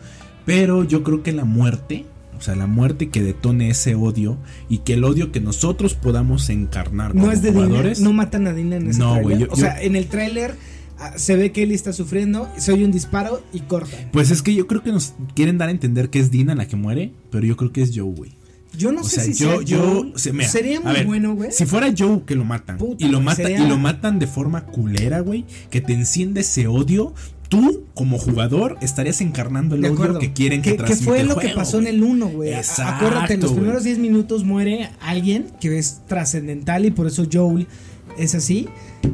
C: pero yo creo que la muerte, o sea, la muerte que detone ese odio y que el odio que nosotros podamos encarnar como
D: No es de Dina,
C: jugadores.
D: no matan a Dina en ese
C: No, yo-
D: O sea, en el tráiler ah, se ve que Ellie está sufriendo, se oye un disparo y corta.
C: Pues es que yo creo que nos quieren dar a entender que es Dina la que muere, pero yo creo que es Joe, güey.
D: Yo no
C: O
D: sé
C: sea,
D: si
C: yo,
D: sea
C: yo,
D: Joel.
C: se- mira,
D: sería muy
C: ver,
D: bueno, güey.
C: Si fuera Joe que lo matan
D: Puta,
C: y lo matan
D: sería-
C: y lo matan de forma culera, güey, que te enciende ese odio, tú como jugador estarías encarnando el odio que quieren que,
D: que, que
C: transmita
D: fue
C: el
D: lo que pasó en el 1, güey. Acuérdate, en los primeros 10 minutos muere alguien que es trascendental y por eso Joel es así.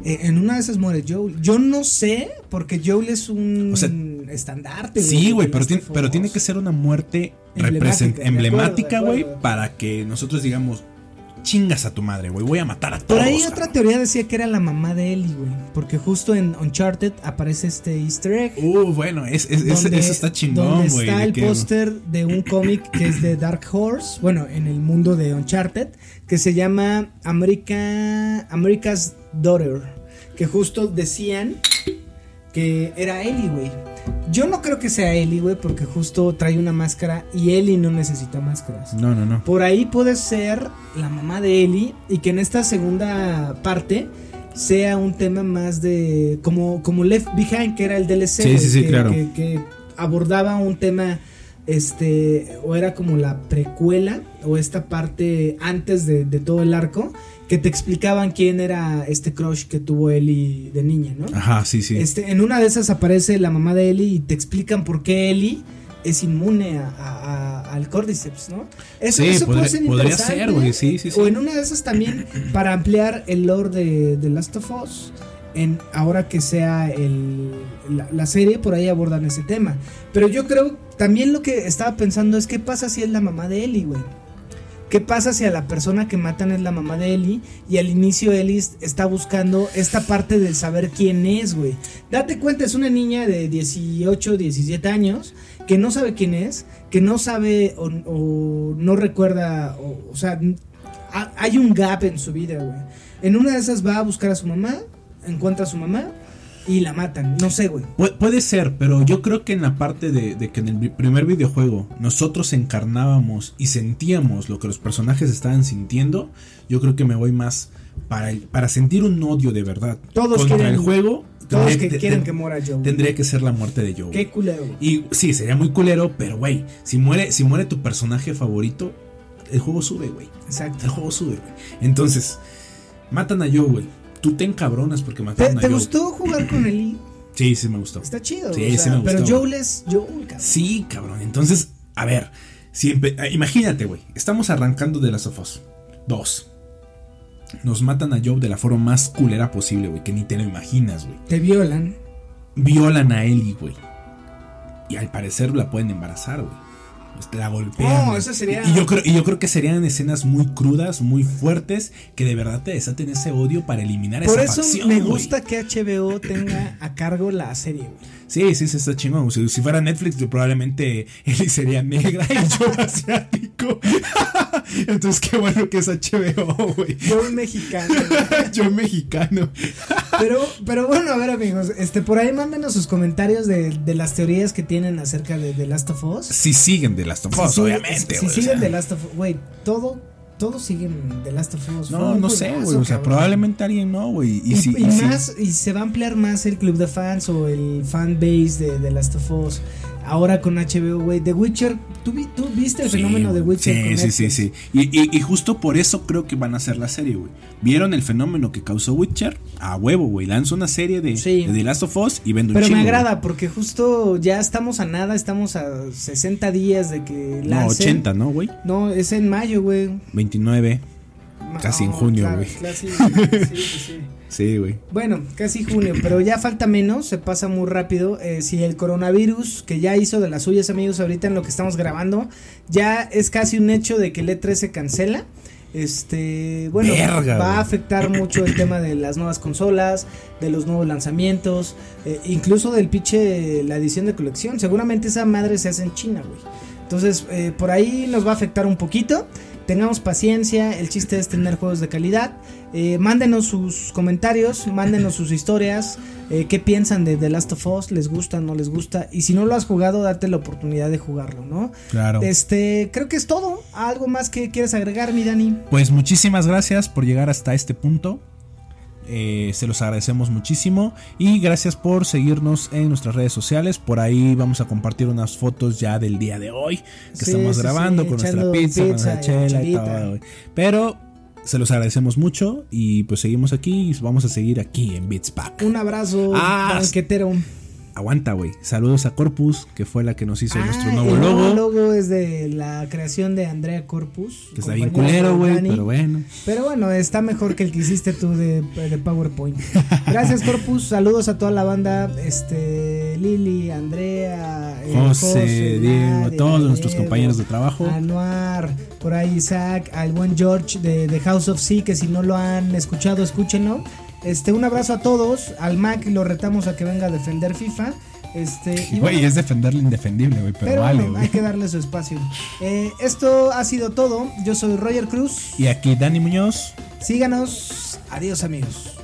D: Eh, en una de esas muere Joel. Yo no sé, porque Joel es un
C: O sea,
D: estandarte.
C: Sí, güey, pero, tiene, pero tiene que ser una muerte
D: Emblemática,
C: güey, para que nosotros digamos, chingas a tu madre, güey, voy a matar a
D: Por
C: todos.
D: ahí otra
C: cabrón".
D: teoría decía que era la mamá de Ellie, güey. Porque justo en Uncharted aparece este easter egg.
C: Uh, bueno, es, es-
D: donde-
C: eso está chingón, güey.
D: está el
C: que-
D: póster de un cómic que es de Dark Horse, bueno, en el mundo de Uncharted, que se llama America, America's Daughter, que justo decían que era Ellie, güey. Yo no creo que sea Ellie, güey, porque justo trae una máscara y Ellie no necesita máscaras.
C: No, no, no.
D: Por ahí puede ser la mamá de Ellie y que en esta segunda parte sea un tema más de como como Left Behind que era el DLC
C: Sí, sí, sí,
D: que,
C: claro.
D: que- que abordaba un tema este o era como la precuela o esta parte antes de, de todo el arco que te explicaban quién era este crush que tuvo Ellie de niña, ¿no?
C: Ajá, sí, sí.
D: Este, en una de esas aparece la mamá de Ellie y te explican por qué Ellie es inmune a- a- a- al Cordyceps, ¿no? Eso,
C: Sí,
D: eso puede
C: podría-
D: ser
C: podría
D: interesante.
C: ser, güey, sí, sí, sí.
D: O en una de esas también para ampliar el lore de, de Last of Us. En, ahora que sea el, la, la serie, por ahí abordan ese tema. Pero yo creo también lo que estaba pensando es qué pasa si es la mamá de Ellie, güey. ¿Qué pasa si a la persona que matan es la mamá de Ellie y al inicio Ellie está buscando esta parte del saber quién es, güey? Date cuenta, es una niña de 18, 17 años que no sabe quién es, que no sabe o, no recuerda, o, o sea, ha- hay un gap en su vida, güey. En una de esas va a buscar a su mamá, encuentra a su mamá y la matan. No sé, güey.
C: Pu- puede ser, pero yo creo que en la parte de, de que en el primer videojuego nosotros encarnábamos y sentíamos lo que los personajes estaban sintiendo, yo creo que me voy más para, el- para sentir un odio de verdad
D: Todos
C: contra
D: quieren-
C: el juego.
D: Todos que quieren que muera Joe.
C: Tendría que ser la muerte de Joe.
D: Qué culero.
C: Y sí, sería muy culero, pero güey, si muere, si muere tu personaje favorito, el juego sube, güey. El
D: Exacto.
C: juego sube, güey. Entonces, matan a Joe, güey. Tú te encabronas porque
D: ¿Te,
C: mataron a
D: te
C: Joe.
D: gustó jugar con Ellie?
C: Sí, sí me gustó.
D: Está chido.
C: Sí,
D: o sea,
C: sí me
D: Pero
C: gustó.
D: Joel es Joel, cabrón.
C: Sí, cabrón. Entonces, a ver, ah, imagínate, güey. Estamos arrancando de las of Us. Dos. Nos matan a Joe de la forma más culera posible, güey. Que ni te lo imaginas, güey.
D: Te violan.
C: Violan a Ellie, güey. Y al parecer la pueden embarazar, güey. Pues, La golpean.
D: No, eso sería-
C: Y yo, creo, y yo creo que serían escenas muy crudas, muy fuertes, que de verdad te desaten ese odio para eliminar
D: Por
C: esa
D: eso
C: facción,
D: me gusta que HBO tenga a cargo la serie, güey.
C: Sí, sí, sí, está chingón. Si, si fuera Netflix, probablemente Ellie sería negra y yo asiático. Entonces, qué bueno que es HBO, güey.
D: Joel mexicano. güey.
C: Yo mexicano.
D: Pero, pero bueno, a ver amigos, este, por ahí mándenos sus comentarios de, de las teorías que tienen acerca de The Last of Us.
C: Si siguen de Last of
D: Si
C: Us, obviamente,
D: Si
C: o
D: siguen
C: sea.
D: The Last of Us, güey, todo, todos siguen The Last of Us.
C: No, no sé, güey. O sea,
D: cabrón.
C: probablemente alguien no, güey. Y,
D: Y,
C: si,
D: y más, y se va a ampliar más el club de fans o el fan base de The Last of Us. Ahora con HBO, güey. The Witcher, ¿tú, vi- tú viste el
C: Sí,
D: fenómeno de. Witcher?
C: Sí,
D: con
C: sí, sí, sí. Y, y- y justo por eso creo que van a hacer la serie, güey. Vieron el fenómeno que causó Witcher a huevo, güey. Lanza una serie de,
D: Sí.
C: de The Last of Us y vende un
D: Pero me
C: chingo,
D: agrada porque justo ya estamos a nada, estamos a 60 días de que
C: No,
D: lance.
C: 80, ¿no, güey?
D: No, es en mayo, güey.
C: 29. Casi en junio,
D: claro,
C: güey.
D: casi- sí, sí, sí.
C: Sí, güey.
D: Bueno, casi junio, pero ya falta menos, se pasa muy rápido. Eh, si el coronavirus, que ya hizo de las suyas, amigos, ahorita en lo que estamos grabando, ya es casi un hecho de que el E3 se cancela. Este, bueno,
C: Verga,
D: va a afectar mucho el tema de las nuevas consolas, de los nuevos lanzamientos, eh, incluso del pinche la edición de colección. Seguramente esa madre se hace en China, güey. Entonces, eh, por ahí nos va a afectar un poquito. Tengamos paciencia, el chiste es tener juegos de calidad. Eh, mándenos sus comentarios, mándenos sus historias, eh, qué piensan de The Last of Us, les gusta, no les gusta. Y si no lo has jugado, date la oportunidad de jugarlo, ¿no?
C: Claro.
D: Este, creo que es todo. ¿Algo más que quieres agregar, mi Dani?
C: Pues muchísimas gracias por llegar hasta este punto. Eh, se los agradecemos muchísimo y gracias por seguirnos en nuestras redes sociales. Por ahí vamos a compartir unas fotos ya del día de hoy que
D: Sí,
C: estamos
D: sí,
C: grabando
D: sí,
C: con nuestra pizza, con nuestra chela y todo. Pero se los agradecemos mucho y pues seguimos aquí y vamos a seguir aquí en Beats Pack.
D: Un abrazo,
C: Ah,
D: banquetero.
C: Aguanta, güey. Saludos a Corpus, que fue la que nos hizo nuestro
D: Ah,
C: nuevo
D: el
C: logo.
D: logo es de la creación de Andrea Corpus.
C: Que está bien culero, güey, pero bueno.
D: Pero bueno, está mejor que el que hiciste tú de, de PowerPoint. Gracias, Corpus. Saludos a toda la banda. Este, Lili, Andrea, eh,
C: José, Diego, todos nuestros compañeros de trabajo.
D: Anuar, por ahí Isaac, al buen George de, de House of Sea, que si no lo han escuchado, escúchenlo. Este, un abrazo a todos. Al Mac lo retamos a que venga a defender FIFA. Este, y
C: Güey,
D: bueno,
C: es defender lo indefendible, güey, pero,
D: pero
C: vale, güey.
D: hay que darle su espacio. Eh, esto ha sido todo. Yo soy Roger Cruz.
C: Y aquí Dani Muñoz.
D: Síganos. Adiós amigos.